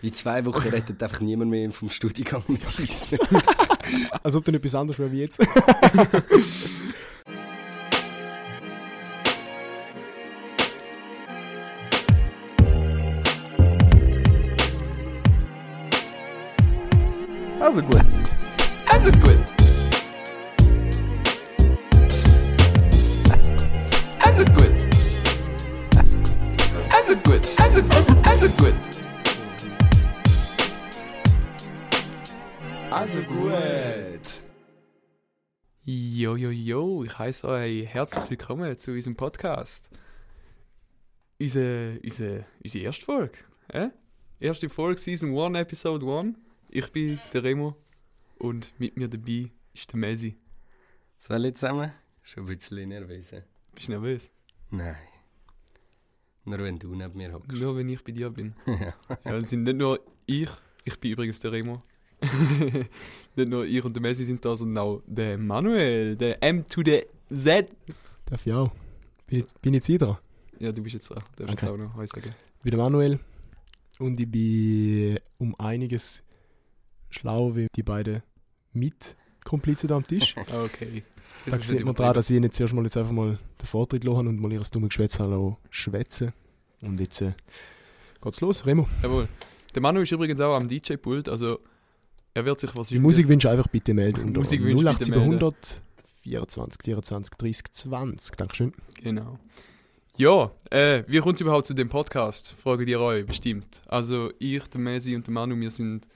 In zwei Wochen rettet einfach niemand mehr vom Studiengang mit uns. Als ob dann etwas anderes wäre wie jetzt. Also gut. Heiße euch herzlich willkommen zu unserem Podcast. Unsere, unsere, unsere erste Folge. Äh? Erste Folge, Season 1, Episode 1. Ich bin der Remo und mit mir dabei ist der Messi. Salut zusammen. Schon ein bisschen nervös. Bist du nervös? Nein. Nur wenn du neben mir hockst. Nur wenn ich bei dir bin. Ja. Ja, sind nicht nur ich, ich bin übrigens der Remo. nicht nur ich und der Messi sind da, sondern auch der Manuel, der M to the Z. Darf ich auch? Bin, bin ich jetzt dran? Ja, du bist jetzt dran. Darfst Okay. jetzt auch noch Heu sagen. Ich bin der Manuel und ich bin um einiges schlauer wie die beiden Mitkomplizen da am Tisch. Ah, Okay. Da sieht man dran, dass ich ihnen zuerst mal jetzt einfach mal den Vortritt lassen und mal ihr dummes Geschwätz schwätzen. Und jetzt äh, geht's los, Remo. Jawohl. Der Manu ist übrigens auch am DJ-Pult, also er wird sich was Die Musikwünsche einfach bitte melden. Musikwünsche bitte 08700 24 24 30 20. Dankeschön. Genau. Ja, äh, wie kommt es überhaupt zu dem Podcast? Fragen ihr euch bestimmt. Also ich, der Messi und der Manu, wir sind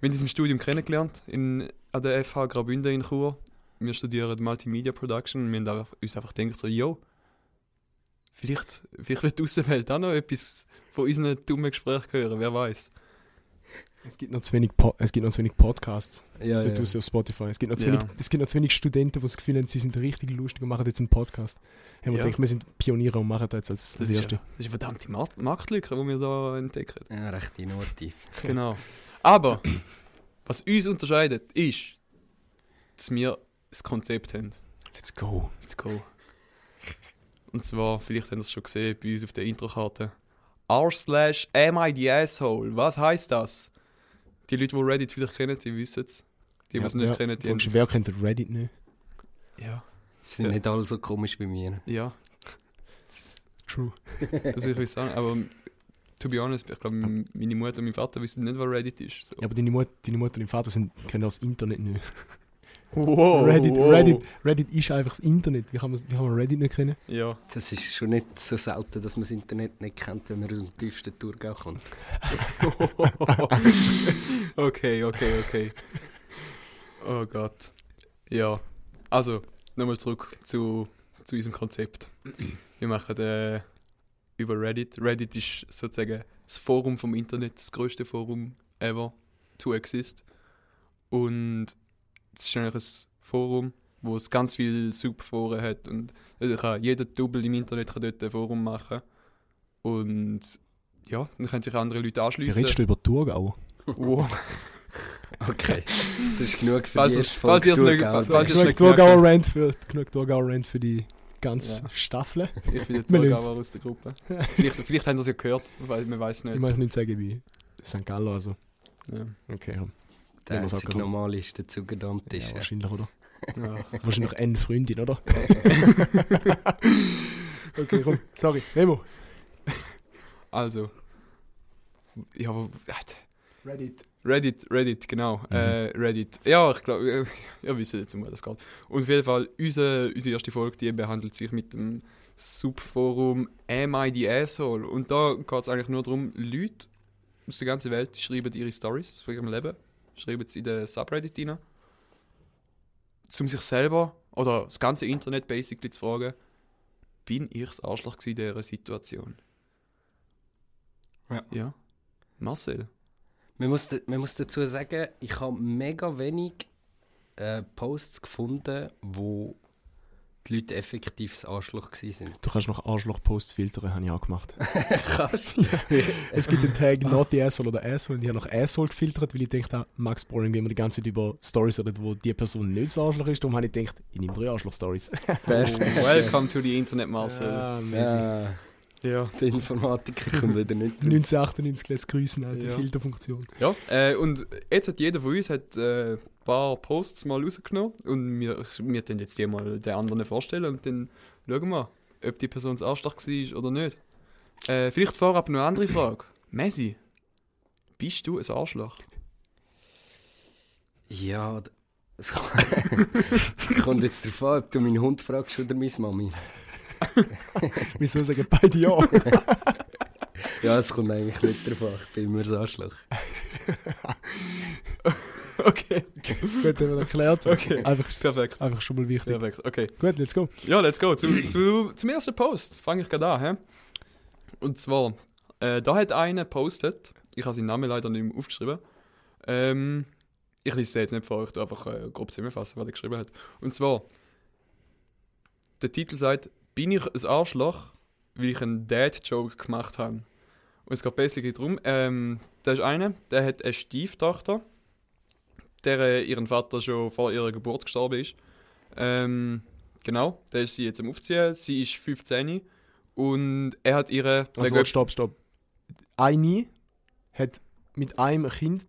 wir haben uns im Studium kennengelernt in, an der FH Graubünden in Chur. Wir studieren Multimedia Production und wir haben uns einfach gedacht so, yo, vielleicht, vielleicht wird die Außenwelt auch noch etwas von unseren dummen Gesprächen hören, wer weiß. Es gibt noch zu wenig, po es gibt noch zu wenig Podcasts. Ja, dort draussen auf Spotify. Es gibt, noch zu Ja. wenig, es gibt noch zu wenig Studenten, die das Gefühl haben, sie sind richtig lustig und machen jetzt einen Podcast. Haben wir Ja. gedacht, wir sind Pioniere und machen das jetzt als, Das als ist, Erste. ja, das ist eine verdammte Markt Marktlücke, die wir da entdecken. Ja, recht innovativ. Genau. Aber was uns unterscheidet, ist, dass wir das Konzept haben. Let's go. Let's go. Und zwar, vielleicht habt ihr es schon gesehen bei uns auf der Introkarte. R slash am I the asshole. Was heißt das? Die Leute, die Reddit vielleicht kennen, die wissen es. Die, die es nicht kennen, die haben... wer kennt Reddit nicht? Ja, Sie sind nicht alle so komisch bei mir. ja, True. das will ich sagen. Aber to be honest, ich glaube, meine Mutter und mein Vater wissen nicht, was Reddit ist. So. Ja, aber deine, Mut, deine Mutter und dein Vater sind, kennen das Internet nicht. Wow, Reddit, wow. Reddit, Reddit ist einfach das Internet. Wie kann man, wie kann man Reddit nicht kennen? Ja, Das ist schon nicht so selten, dass man das Internet nicht kennt, wenn man aus dem tiefsten Thurgau kommt. okay, okay, okay. Oh Gott. Ja, also nochmal zurück zu, zu unserem Konzept. Wir machen äh, über Reddit. Reddit ist sozusagen das Forum vom Internet, das größte Forum ever to exist. Und es ist ein Forum, wo es ganz viele Subforen hat und also kann jeder Double im Internet kann dort ein Forum machen. Und ja, dann können sich andere Leute Wie anschließen. redest du über Thurgau? Wow. Okay. Das ist genug für Falls die erste falls Folge ihr es nicht- Thurgau. falls- falls es Genug Thurgauer Rant für, genug Thurgauer Rant für die ganze Ja. Staffel. Ich bin der Thurgauer aus der Gruppe. Vielleicht, vielleicht haben das ja gehört, weil man weiß Ich nicht. möchte nicht sagen, wie St. Gallo. Also. Ja. Okay. Der einzige normale ist der am Tisch. ja, wahrscheinlich, oder? Ja. Wahrscheinlich eine Freundin, oder? okay, komm. Sorry. Remo. Also. Ja, Reddit. Reddit, Reddit, genau. Äh, Reddit. Ja, ich glaube, äh, ihr wisst jetzt, um was das geht. Und auf jeden Fall, unsere, unsere erste Folge, die behandelt sich mit dem Subforum Am I the Asshole? Und da geht es eigentlich nur darum, Leute aus der ganzen Welt schreiben ihre Stories von ihrem Leben, schreiben sie in den Subreddit rein, um sich selber oder das ganze Internet basically zu fragen, bin ich das Arschloch in dieser Situation? Ja. Ja. Marcel? Man, muss, man muss dazu sagen, ich habe mega wenig äh, Posts gefunden, wo die Leute effektiv das Arschloch gewesen sind. Du kannst noch Arschloch-Posts filtern, habe ich auch gemacht. Kannst Es gibt den Tag Not the Asshole oder Asshole und ich habe noch Asshole gefiltert, weil ich denke, Max Boring, wenn man die ganze Zeit über Stories redet, wo die Person nicht das Arschloch ist, darum habe ich gedacht, ich nehme drei Arschloch-Stories. Welcome to the Internet, Marcel. Ah, amazing. Ja. Ja. Der Informatiker kommt wieder nicht raus. 1998 lässt grüßen, Alter, Ja. Filterfunktion. Ja, äh, und jetzt hat jeder von uns hat, äh, ein paar Posts mal rausgenommen und wir, wir tun jetzt die mal den anderen vorstellen und dann schauen wir, ob die Person das Arschloch war oder nicht. Äh, vielleicht vorab noch eine andere Frage. Messi, bist du ein Arschloch? Ja, d- es kommt jetzt darauf an, ob du meinen Hund fragst oder meine Mami. Wieso sagen beide ja? Ja, es kommt eigentlich nicht an, ich bin immer ein Arschloch. Okay, Gut, haben wir erklärt. Okay. Einfach, perfekt. einfach schon mal wichtig. Perfekt, okay. Gut, let's go. Ja, let's go. Zu, zu, zum ersten Post fange ich gerade an. He? Und zwar, äh, da hat einer postet, ich habe seinen Namen leider nicht mehr aufgeschrieben. Ähm, ich lese es jetzt nicht vor, ich tu einfach äh, grob zusammenfassen, was er geschrieben hat. Und zwar, der Titel sagt, bin ich ein Arschloch, weil ich einen Dad-Joke gemacht habe. Und es geht basically darum, ähm, da ist einer, der hat eine Stieftochter, der ihren Vater schon vor ihrer Geburt gestorben ist. Ähm, genau, da ist sie jetzt am Aufziehen. Sie ist 15 und er hat ihre. Also, warte, stopp, stopp. Eine hat mit einem Kind.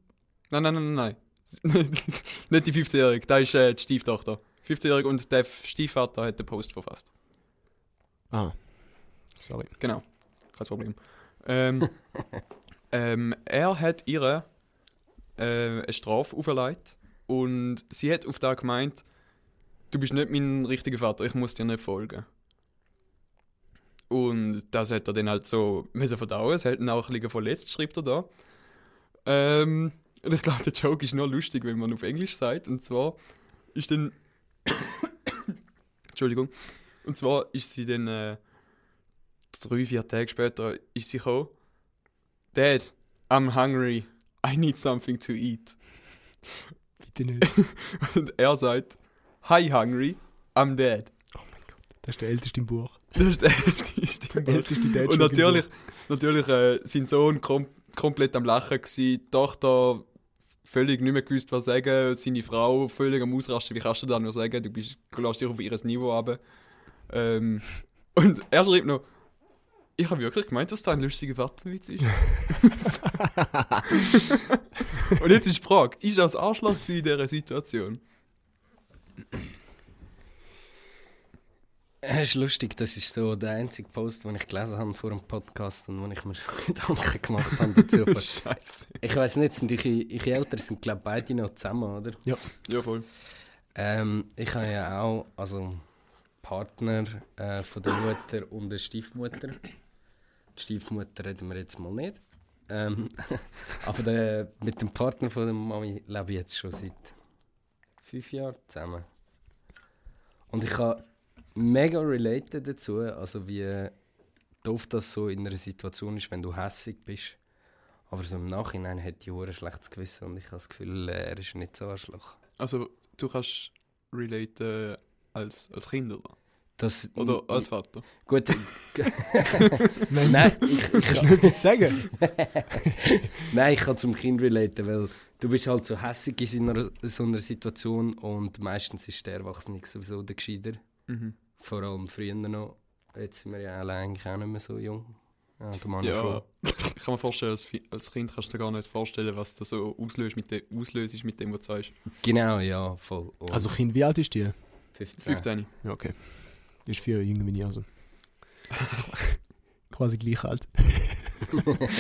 nein, nein, nein, nein. nein. Nicht die 15-Jährige, da ist äh, die Stieftochter. 15-Jährige und der Stiefvater hat den Post verfasst. Ah. Sorry. Genau, kein Problem. Ähm, ähm, er hat ihr äh, eine Strafe auferlegt und sie hat auf da gemeint, du bist nicht mein richtiger Vater, ich muss dir nicht folgen. Und das hat er dann halt so müssen verdauen, es hat ihn auch ein bisschen verletzt, schreibt er da. Ähm, und ich glaube, der Joke ist nur lustig, wenn man auf Englisch sagt. Und zwar ist dann. Entschuldigung. Und zwar ist sie dann. Äh, drei, vier Tage später ist sie gekommen. Dad, I'm hungry. I need something to eat. Bitte nicht. Und er sagt, Hi hungry, I'm dead. Das ist der älteste im Buch. Das ist der älteste. Der älteste Dad Und natürlich, natürlich äh, sein Sohn kom komplett am Lachen gsi, die Tochter völlig nicht mehr gewusst, was sagen, seine Frau völlig am Ausrasten, wie kannst du da nur sagen, du bist, du dich auf ihr Niveau ab. Ähm, und er schreibt noch, ich habe wirklich gemeint, dass da ein lustiger Vaterwitz ist. und jetzt ist die Frage, ist das Arschloch in dieser Situation? Es ist lustig, das ist so der einzige Post, den ich gelesen habe vor dem Podcast und wo ich mir schon Gedanken gemacht habe dazu. Scheiße. ich weiß nicht, sind ich, ich Eltern sind glaube beide noch zusammen, oder? Ja, voll. Ähm, ich habe ja auch also Partner äh, von der Mutter und der Stiefmutter. Die Stiefmutter reden wir jetzt mal nicht. Ähm, aber der, mit dem Partner von der Mami lebe ich jetzt schon seit fünf Jahren zusammen. Und ich habe mega related dazu, also wie doof das so in einer Situation ist, wenn du hässig bist. Aber so im Nachhinein hätte ich ein schlechtes Gewissen und ich habe das Gefühl, äh, er ist nicht so Arschloch. Also, du kannst relate als, als Kind, oder? Das, Oder als Vater? Gut, Nein, nein, ich, ich, Kannst du nicht etwas sagen? nein, ich kann zum Kind relaten, weil du bist halt so hässig in so einer, so einer Situation und meistens ist der Erwachsene sowieso der Gescheiter. Mhm. Vor allem früher noch. Jetzt sind wir ja alle eigentlich auch nicht mehr so jung. Ja, der Mann Ja, schon. ich kann mir vorstellen, als, als Kind kannst du dir gar nicht vorstellen, was du so auslöst mit dem, auslöst mit dem, was du sagst. Genau, ja, voll. Und Also, Kind, wie alt ist die? 15. 15. Ja, okay. Ist vier Jahre jünger wie ich, also. Quasi gleich alt.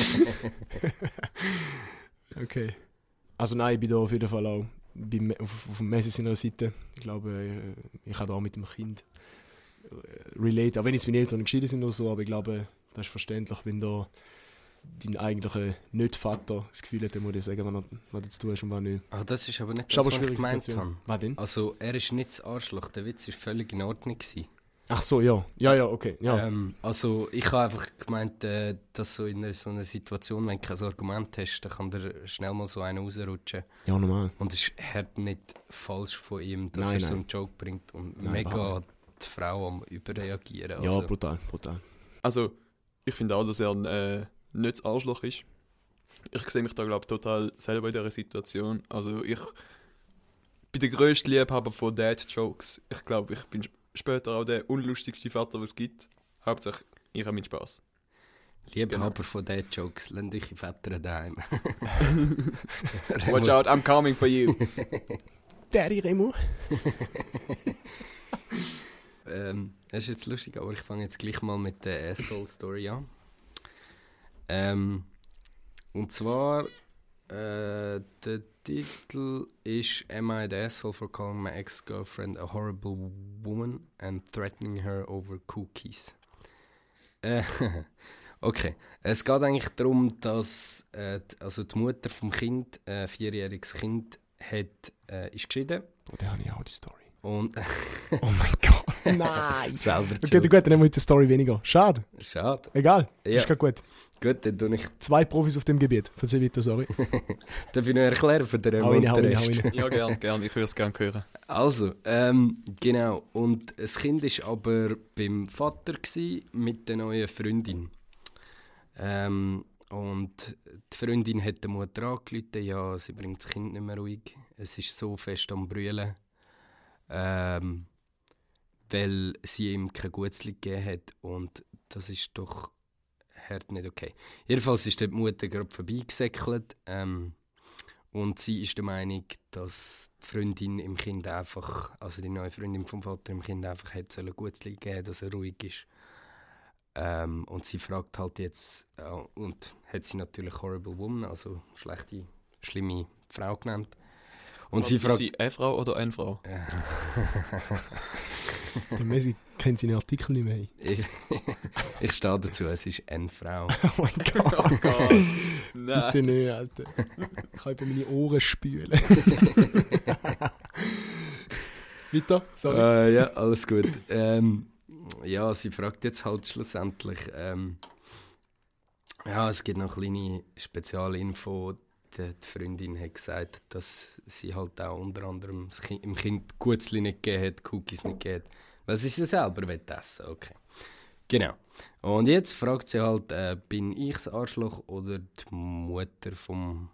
okay. Also nein, ich bin da auf jeden Fall auch beim, auf, auf dem Messi seiner Seite. Ich glaube, äh, ich habe da auch mit dem Kind äh, relate. Auch wenn jetzt meine Eltern geschieden sind oder so, aber ich glaube, das ist verständlich, wenn da dein eigentlicher Nicht-Vater das Gefühl hat, der muss dir sagen, was er- was du zu tun hast und was nicht. Ah, das ist aber nicht das, aber was ich gemeint habe. Was denn? Also, er ist nicht das Arschloch. Der Witz war völlig in Ordnung. Gewesen. Ach so, ja. Ja, ja, okay. Ja. Ähm, also ich habe einfach gemeint, äh, dass so in einer, so einer Situation, wenn du kein Argument hast, dann kann dir schnell mal so einer rausrutschen. ja, normal. Und es ist halt nicht falsch von ihm, dass Nein, er so nein. einen Joke bringt und Nein, mega die Frau am Überreagieren. Ja, Also, brutal, brutal. Also, ich finde auch, dass er äh, nicht Arschloch ist. Ich sehe mich da, glaube ich, total selber in dieser Situation. Also, ich bin der grösste Liebhaber von Dad-Jokes. Ich glaube, ich bin später auch der unlustigste Vater, was es gibt. Hauptsache, ich habe meinen Spaß. Liebhaber von den Jokes, lasst eure Väter daheim. Watch out, I'm coming for you. Daddy Remo. Ähm, das ist jetzt lustig, aber ich fange jetzt gleich mal mit der Asshole-Story an. Ähm, und zwar, äh, der Titel ist Am I the asshole for calling my ex-girlfriend a horrible woman and threatening her over cookies? Äh, okay, es geht eigentlich darum, dass äh, die- also die Mutter vom Kind, ein vierjähriges Kind, hat, äh, ist geschieden Oh, da habe ich auch die Story. Und Oh mein Gott. Nein. selber Okay, gut, dann nehmen wir die Story weniger. Schade. Schade. Egal. Ja. Ist grad gut. Gut, dann tue ich, Zwei Profis auf dem Gebiet. Erzähl weiter, sorry. darf ich noch erklären für den Hau rein, hau rein, hau Rest. rein. ja, gern, gern. Ich würde es gerne hören. Also, ähm, genau. Und das Kind war aber beim Vater gsi mit der neuen Freundin. Ähm, und die Freundin hat der Mutter angerufen, ja, sie bringt das Kind nicht mehr ruhig. Es ist so fest am Brüllen. Ähm, weil sie ihm kein Gutzli gegeben hat. Und das ist doch hart nicht okay. Jedenfalls ist die Mutter gerade vorbeigesäckelt. Ähm, und sie ist der Meinung, dass die Freundin im Kind einfach, also die neue Freundin vom Vater im Kind einfach hätte sollen Gutzli geben, dass er ruhig ist. Ähm, und sie fragt halt jetzt, äh, und hat sie natürlich Horrible Woman, also schlechte, schlimme Frau genannt. Und sie Ist fragt, sie eine Frau oder eine Frau? Der Messi kennt seine Artikel nicht mehr. ich, ich stehe dazu, es ist eine Frau. Oh mein Gott. Nein. Bitte nicht, Alter. Ich kann über meine Ohren spülen. Weiter, sorry. Äh, ja, alles gut. Ähm, ja, sie fragt jetzt halt schlussendlich. Ähm, ja, es gibt noch eine kleine Spezialinfo. Die, Freundin hat gesagt, dass sie halt auch unter anderem kind, im Kind Gutzli nicht gegeben hat, Cookies nicht gegeben hat, weil sie sie selber essen Okay. Genau. Und jetzt fragt sie halt, äh, bin ich das Arschloch oder die Mutter vom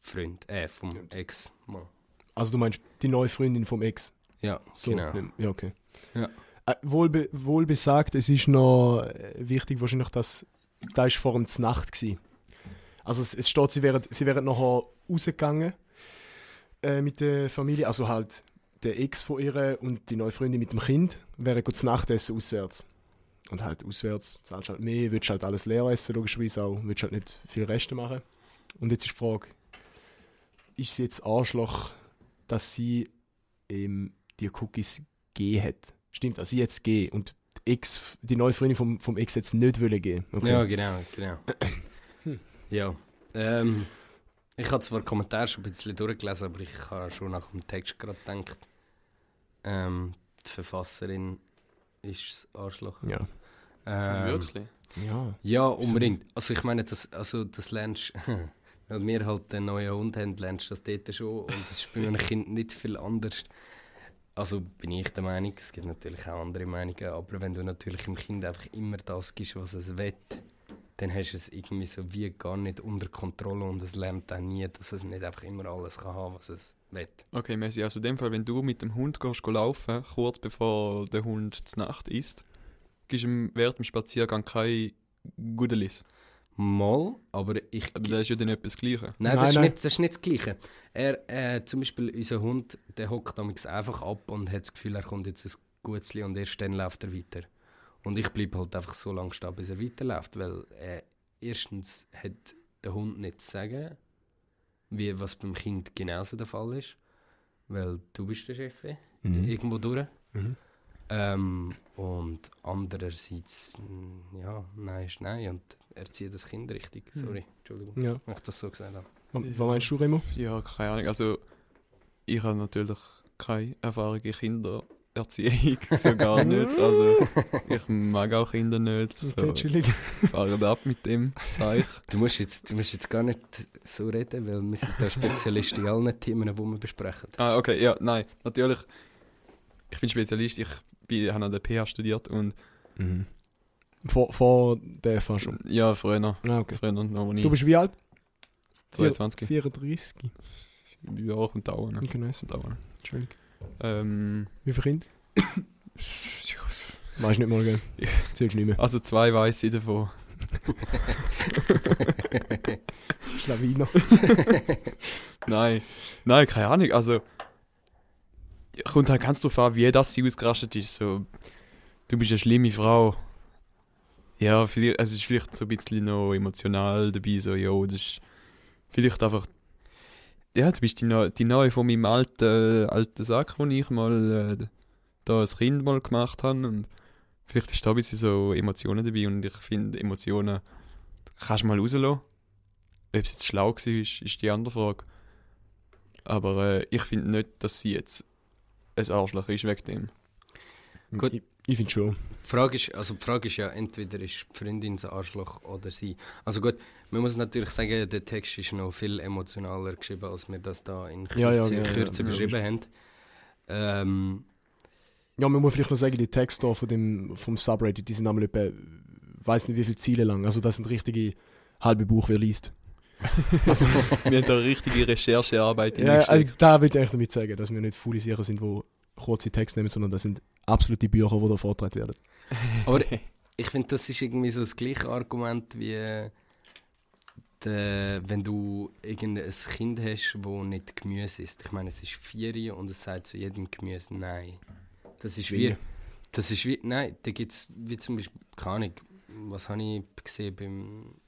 Freund, äh, vom Ex-Mann? Also du meinst die neue Freundin vom Ex? Ja, So, genau. Ja, okay. Ja. Äh, wohl, be wohl besagt, es ist noch äh, wichtig wahrscheinlich, dass da ist vor dem Nacht gsi. Also es, es steht, sie wären, sie wären nachher rausgegangen äh, mit der Familie, also halt der Ex von ihr und die neue Freundin mit dem Kind wären gut zu Nacht essen auswärts. Und halt auswärts zahlst halt mehr, willst halt alles leer essen, logischerweise auch, willst halt nicht viel Reste machen. Und jetzt ist die Frage, ist sie jetzt Arschloch, dass sie ähm, die Cookies gegeben hat? Stimmt, also jetzt gegeben und die, Ex, die neue Freundin vom, vom Ex jetzt nicht wollen geben. Okay. Ja, genau, genau. Ja. Ähm, ich habe zwar Kommentare schon ein bisschen durchgelesen, aber ich habe schon nach dem Text gerade gedacht, ähm, die Verfasserin ist das Arschloch. Ja. Ähm, Wirklich? Ja. Ja, unbedingt. Also ich meine, das, also das lernst weil wir halt einen neuen Hund haben, lernst du das dort schon und das ist bei einem Kind nicht viel anders. Also bin ich der Meinung, es gibt natürlich auch andere Meinungen, aber wenn du natürlich dem Kind einfach immer das gibst, was es will, dann hast du es irgendwie so wie gar nicht unter Kontrolle und es lernt dann nie, dass es nicht einfach immer alles kann haben, was es will. Okay, Messi, also in dem Fall, wenn du mit dem Hund gehst, go laufen, kurz bevor der Hund zur Nacht isst, gibst du ihm während dem Spaziergang keine Gudelis. Mal, aber ich... Aber das ist ja dann etwas Gleiches. Nein, Nein, das, ist nein. Nicht, das ist nicht das Gleiche. Er, äh, zum Beispiel unser Hund, der hockt damals einfach ab und hat das Gefühl, er kommt jetzt ein Gutzli und erst dann läuft er weiter. Und ich bleibe halt einfach so lange stehen, bis er weiterläuft, weil äh, erstens hat der Hund nicht zu sagen, wie was beim Kind genauso der Fall ist, weil du bist der Chef Mhm. irgendwo durch. Mhm. Ähm, und andererseits, ja, nein ist nein und erzieht das Kind richtig. Sorry, Entschuldigung, Ja. wenn ich das so gesagt habe. Was was meinst du, Remo? Ja, keine Ahnung. Also, ich habe natürlich keine Erfahrung in Kindererziehung, so gar nicht. Also, ich mag auch Kinder nicht. So, Okay, fahren ab mit dem Zeug. Du musst, jetzt, du musst jetzt gar nicht so reden, weil wir sind da Spezialist in allen Themen, die wir besprechen. Ah, okay, ja, nein, natürlich. Ich bin Spezialist, ich bin, habe an der PH studiert und Mhm. Vor, vor der FA schon. ja, früher, Ah, okay. früher noch, Du bist wie alt? 22 34. Ja, kommt dauern. Okay, nice. Kommt dauern. Chillig. Ähm, Wie viele Kinder? Weißt du nicht mal, gell? Zählst du nicht mehr. also zwei weiss ich davon. Schlawiner. Nein, nein, keine Ahnung. Also, kommt halt ganz drauf an, wie das sie ausgerastet ist. So, du bist eine schlimme Frau. Ja, vielleicht, also es ist vielleicht so ein bisschen noch emotional dabei, so, ja, das ist vielleicht einfach. Ja, du bist die, Neu- die Neue von meinem alten, alten Sack, den ich mal äh, da als Kind mal gemacht habe. Und vielleicht ist da ein bisschen so Emotionen dabei und ich finde, Emotionen kannst du mal rauslassen. Ob es jetzt schlau war, ist, ist die andere Frage. Aber äh, ich finde nicht, dass sie jetzt ein Arschloch ist wegen dem. Gut. Ich, ich finde schon. Die Frage, ist, also die Frage ist ja, entweder ist die Freundin ein Arschloch oder sie. Also gut, man muss natürlich sagen, der Text ist noch viel emotionaler geschrieben, als wir das da in Kürze, Ja, ja, ja, ja, Kürze ja, beschrieben haben. Ähm, Ja, man muss vielleicht noch sagen, die Texte da von dem, vom Subreddit, die sind einmal etwa, weiß nicht wie viele Ziele lang. Also das sind richtige halbe Buch, wer liest. Also, Wir haben da richtige Recherchearbeit ja, also da will ich eigentlich damit sagen, dass wir nicht viele Sachen sind, die kurze Texte nehmen, sondern das sind absolute Bücher, die da vorgetragen werden. aber ich finde, das ist irgendwie so das gleiche Argument wie wenn du irgendein Kind hast, das nicht Gemüse isst. Ich meine, es ist vier und es sagt zu jedem Gemüse Nein. Das ist wie... Das ist wie, nein, da gibt es, wie zum Beispiel, keine Ahnung, was habe ich gesehen bei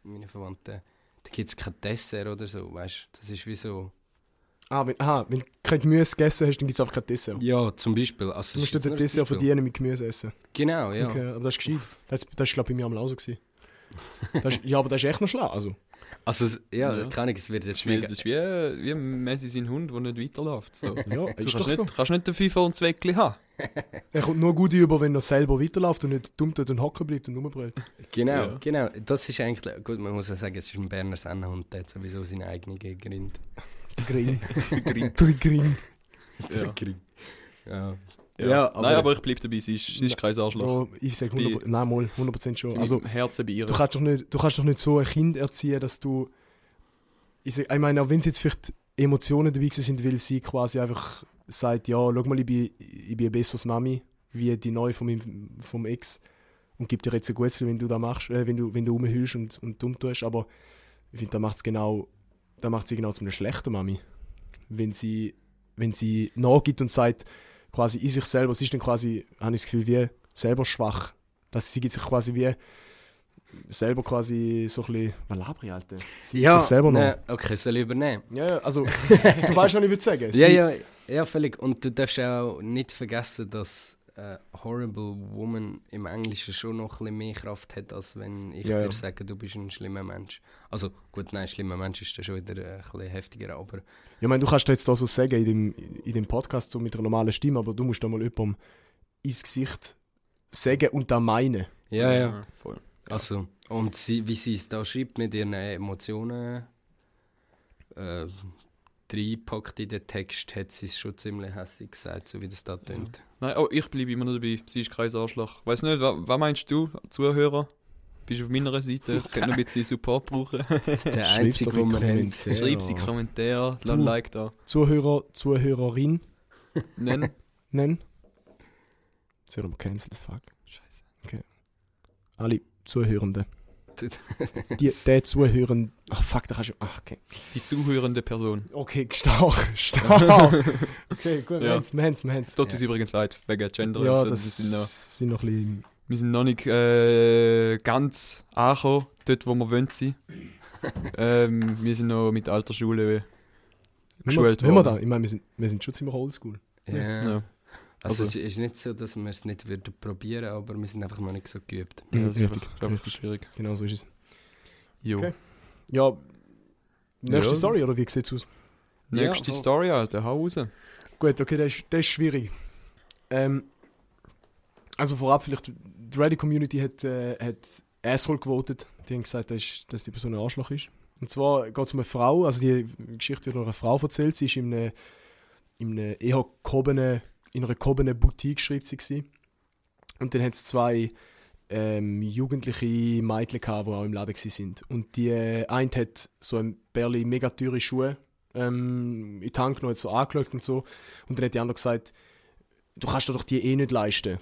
meinen Verwandten, da gibt es kein Dessert oder so, weißt du, das ist wie so, Ah, wenn, aha, wenn du kein Gemüse gegessen hast, dann gibt es einfach kein Dessert. ja, zum Beispiel, also Du das musst den Dessert verdienen mit Gemüse essen. Genau, ja. Okay, aber das ist gescheit. Das, das ist, glaube ich, bei mir am auch so. gewesen. Das ist, ja, aber das ist echt noch schlau. Also, Also, ja, Ja. keine Ahnung, es wird Das jetzt mega, das ist wie, wie Messi sein Hund, der nicht weiterläuft. So. ja, Du ist kannst doch nicht, so. kannst nicht den FIFA und Zweckli haben. Er kommt nur gut über, wenn er selber weiterläuft und nicht dumm dort hocken bleibt und rumbrüllt. genau, Ja. genau, das ist eigentlich, gut, man muss ja sagen, es ist ein Berner Sennenhund, der hat sowieso seine eigene Gründe. Grin. Grin. Grin. Ja. Ja. Ja. Ja, aber- Nein, aber ich bleibe dabei, sie ist, sie ist kein Arschloch. Oh, ich sage 100%, nein, mal, 100% schon. Also, Herzen bei ihr. du kannst, doch nicht, du kannst doch nicht so ein Kind erziehen, dass du. Ich, sag, ich meine, auch wenn es jetzt vielleicht Emotionen dabei sind, weil sie quasi einfach sagt: Ja, schau mal, ich bin, ich bin ein besseres Mami, wie die neue von meinem, vom Ex. Und gibt dir jetzt ein Gutes, wenn du da machst, äh, wenn du, wenn du rumhüllst und, und dumm tust. Aber ich finde, da macht genau, da macht sie genau zu einer schlechten Mami. Wenn sie, wenn sie nachgibt und sagt, quasi in sich selber, sie ist dann quasi, habe ich das Gefühl, wie selber schwach. Dass sie gibt sich quasi wie selber quasi so ein bisschen, ich, Alter? Sie Ja, sich selber noch. nein, okay, soll ich übernehmen? Ja, ja, also, du weißt, was ich will sagen. Sie, Ja, ja, ja, völlig. Und du darfst auch nicht vergessen, dass äh, Horrible Woman im Englischen schon noch ein bisschen mehr Kraft hat, als wenn ich Ja, dir ja. sage, du bist ein schlimmer Mensch. Also gut, nein, schlimmer Mensch ist dann schon wieder äh, ein bisschen heftiger, aber Ja, ich meine, du kannst jetzt da so sagen in dem, in dem Podcast so mit einer normalen Stimme, aber du musst da mal jemandem ins Gesicht sagen und da meinen. ja, ja. Voll. Also, und sie, wie sie es da schreibt mit ihren Emotionen äh, reingepackt in den Text, hat sie es schon ziemlich hässlich gesagt, so wie das da tönt. Nein, oh, ich bleibe immer noch dabei. Sie ist kein Arschloch. Weiß nicht, wa- was meinst du, Zuhörer? Bist du auf meiner Seite? Ich könnte noch ein bisschen Support brauchen. Der einzige, den wir haben. Schreib sie Kommentar, lass ein Like da. Zuhörer, Zuhörerin Nennen. nennen. Werden wir cancelled, fuck. Scheiße. Alle Zuhörenden. Die, der Zuhörende. Ach fuck, da kannst du. Ach, okay. Die zuhörende Person. Okay, stark, stark. okay, gut, Ja. haben's, wir haben's. Es tut uns übrigens leid, wegen Gender Ja, und so. das Wir sind noch, sind noch ein bisschen. wir sind noch nicht äh, ganz angekommen, dort wo wir wollen sein. ähm, wir sind noch mit alter Schule geschult wenn wir da, worden. ich meine, wir sind, wir sind schon ziemlich oldschool. Ja. Ja. Also, Also- es ist nicht so, dass wir es nicht würden probieren, aber wir sind einfach noch nicht so geübt. Ja, das ist richtig, einfach, einfach schwierig. Genau so ist es. Jo. Okay. Ja, nächste Ja. Story, oder wie sieht's aus? Nächste Ja, voll. Story, Alter, hau raus. Gut, okay, das ist, das ist schwierig. Ähm, also vorab vielleicht, die Reddit-Community hat, äh, hat Asshole gewotet. Die haben gesagt, dass, ist- dass die Person ein Arschloch ist. Und zwar geht es um eine Frau, also die Geschichte wird von einer Frau erzählt. Sie ist in einer, in einer eher gehobenen, in einer gehobenen Boutique, schreibt sie. Gewesen. Und dann hat es zwei ähm, jugendliche Mädchen gehabt, die auch im Laden sind. Und die äh, eine hat so ein Berli mega teure Schuhe ähm, in die Hand genommen, so angeschaut und so. Und dann hat die andere gesagt, du kannst dir doch die eh nicht leisten.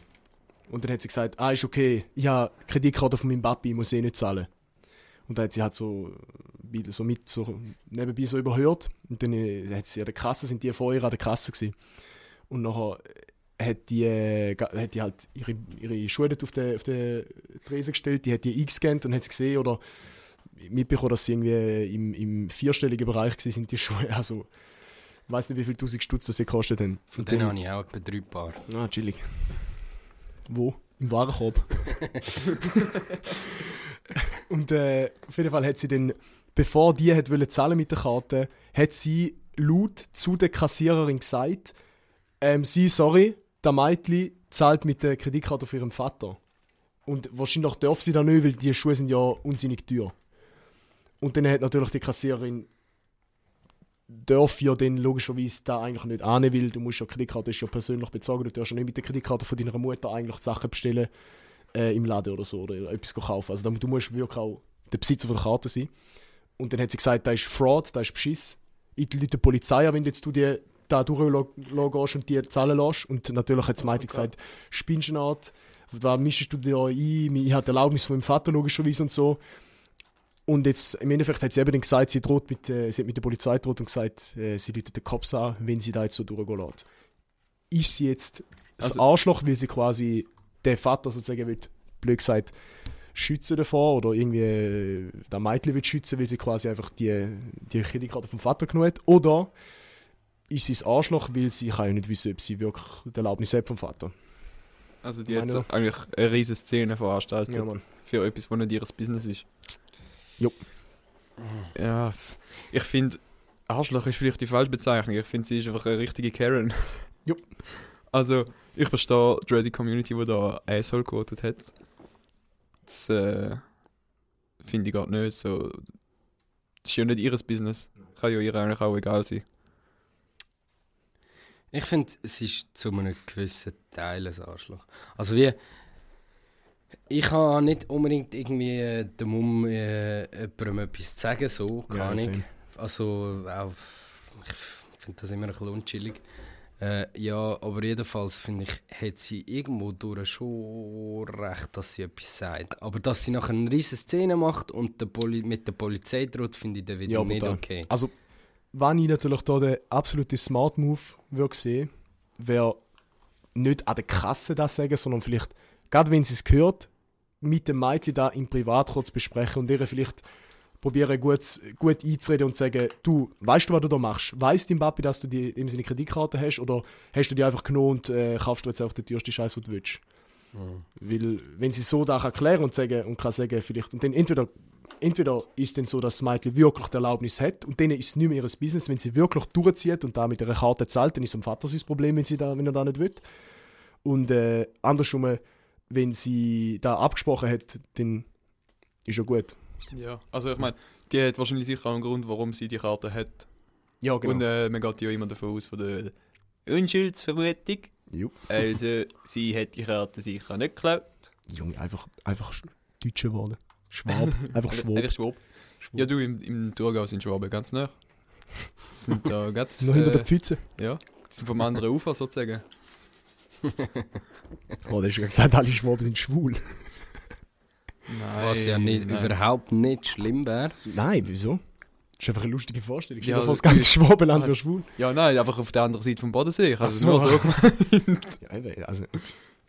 Und dann hat sie gesagt, ah, ist okay, ich habe Kreditkarte von meinem Papi, ich muss eh nicht zahlen. Und da hat sie halt so, so mit so nebenbei so überhört. Und dann äh, hat sie an der Kasse, sind die vor ihr an der Kasse gewesen. Und nachher hat die, äh, hat die halt ihre, ihre Schuhe auf den, auf den Tresen gestellt, die hat die eingescannt und hat sie gesehen oder mitbekommen, dass sie irgendwie im, im vierstelligen Bereich sind, die Schuhe. Also, ich weiß nicht, wie viel tausend Stutz das sie haben. Von Und denen habe ich auch etwa drei Paar. Ah, chillig. Wo? Im Warenkorb. und äh, auf jeden Fall hat sie dann, bevor die hat wollen zahlen mit der Karte, hat sie laut zu der Kassiererin gesagt, ähm, sie, sorry, der Mädchen zahlt mit der Kreditkarte von ihrem Vater. Und wahrscheinlich darf sie das nicht, weil die Schuhe sind ja unsinnig teuer. Und dann hat natürlich die Kassiererin darf ja dann logischerweise da eigentlich nicht annehmen, weil du musst ja Kreditkarte ist ja persönlich bezahlen, du darfst ja nicht mit der Kreditkarte von deiner Mutter eigentlich Sachen bestellen äh, im Laden oder so oder etwas kaufen. Also du musst wirklich auch der Besitzer von der Karte sein. Und dann hat sie gesagt, da ist Fraud, da ist Beschiss. Ich die Polizei wenn jetzt du die da durchgehst und die zahlen lässt. Und natürlich hat das Mädchen gesagt, spinnst du eine Art, was mischst du dir da ein? Ich habe die Erlaubnis von meinem Vater logischerweise und so. Und jetzt, im Endeffekt hat sie eben dann gesagt, sie, droht mit, äh, sie hat mit der Polizei droht und gesagt, äh, sie läutet den Cops an, wenn sie da jetzt so durchgehen lässt. Ist sie jetzt das Also- Arschloch, weil sie quasi den Vater sozusagen will, blöd gesagt, schützen davor oder irgendwie äh, der Mädchen will schützen, weil sie quasi einfach die, die Kreditkarte vom Vater genommen hat? Oder ist sie das Arschloch, weil sie kann ja nicht wissen, ob sie wirklich die Erlaubnis hat vom Vater? Also die hat Meine- eigentlich eine riesige Szene veranstaltet Ja, für etwas, was nicht ihr Business ist. Jo. Ja, ich finde, Arschloch ist vielleicht die falsche Bezeichnung. Ich finde, sie ist einfach eine richtige Karen. Jo. Also, ich verstehe die Reddit-Community, die da Asshole quotet hat. Das äh, finde ich gar nicht so. Das ist ja nicht ihr Business. Kann ja ihr eigentlich auch egal sein. Ich finde, es ist zu einem gewissen Teil ein Arschloch. Also wie... Ich habe nicht unbedingt irgendwie äh, den Mumm, äh, jemandem etwas zu sagen, so, keine Ja, Ahnung. Also auch... Ich finde das immer ein bisschen unchillig. Äh, ja, aber jedenfalls finde ich, hat sie irgendwo durch schon recht, dass sie etwas sagt. Aber dass sie nachher eine riesige Szene macht und der Poli mit der Polizei droht, finde ich dann wieder Ja, nicht okay. Also, wenn ich natürlich da den absoluten Smart Move würde sehen, wäre nicht an der Kasse das sagen, sondern vielleicht, gerade wenn sie es gehört, mit dem Mädchen da im Privat kurz besprechen und ihr vielleicht probieren gut, gut einzureden und sagen, du, weißt du, was du da machst? Weißt dein Papi, dass du die in seine Kreditkarte hast oder hast du die einfach genommen und äh, kaufst du jetzt auch den teuersten Scheiß, den du willst? Weil, wenn sie so da erklären und sagen und kann sagen, vielleicht, und dann entweder, entweder ist dann so, dass das Mädchen wirklich die Erlaubnis hat und denen ist es nicht mehr ihr Business, wenn sie wirklich durchzieht und da mit einer Karte zahlt, dann ist dem Vater sein Problem, wenn, sie da, wenn er da nicht will. Und äh, andersrum, wenn sie da abgesprochen hat, dann ist ja gut. Ja. Also, ich meine, die hat wahrscheinlich sicher auch einen Grund, warum sie die Karte hat. Ja, genau. Und äh, man geht ja immer davon aus, von der Unschuldsvermutung. Jo. Also, sie hat die Karte sicher nicht geklaut. Junge, einfach, einfach Sch- Deutsche geworden. Schwab, einfach Schwab. Einfach Schwab. Ja, du, im, im Thurgau sind Schwaben ganz nah. Das sind da ganz, Noch hinter der äh, Pfütze. Ja, die sind vom anderen Ufer sozusagen. Oh, der ist ja gesagt, alle Schwaben sind schwul. Nein. Was ja nicht, nein. überhaupt nicht schlimm wäre. Nein, wieso? Das ist einfach eine lustige Vorstellung. Stell Ja, das das- ganze Schwabenland wäre schwul. Ja, nein, einfach auf der anderen Seite vom Bodensee. Ich habe es so. nur so gemeint. Ja, eben, also,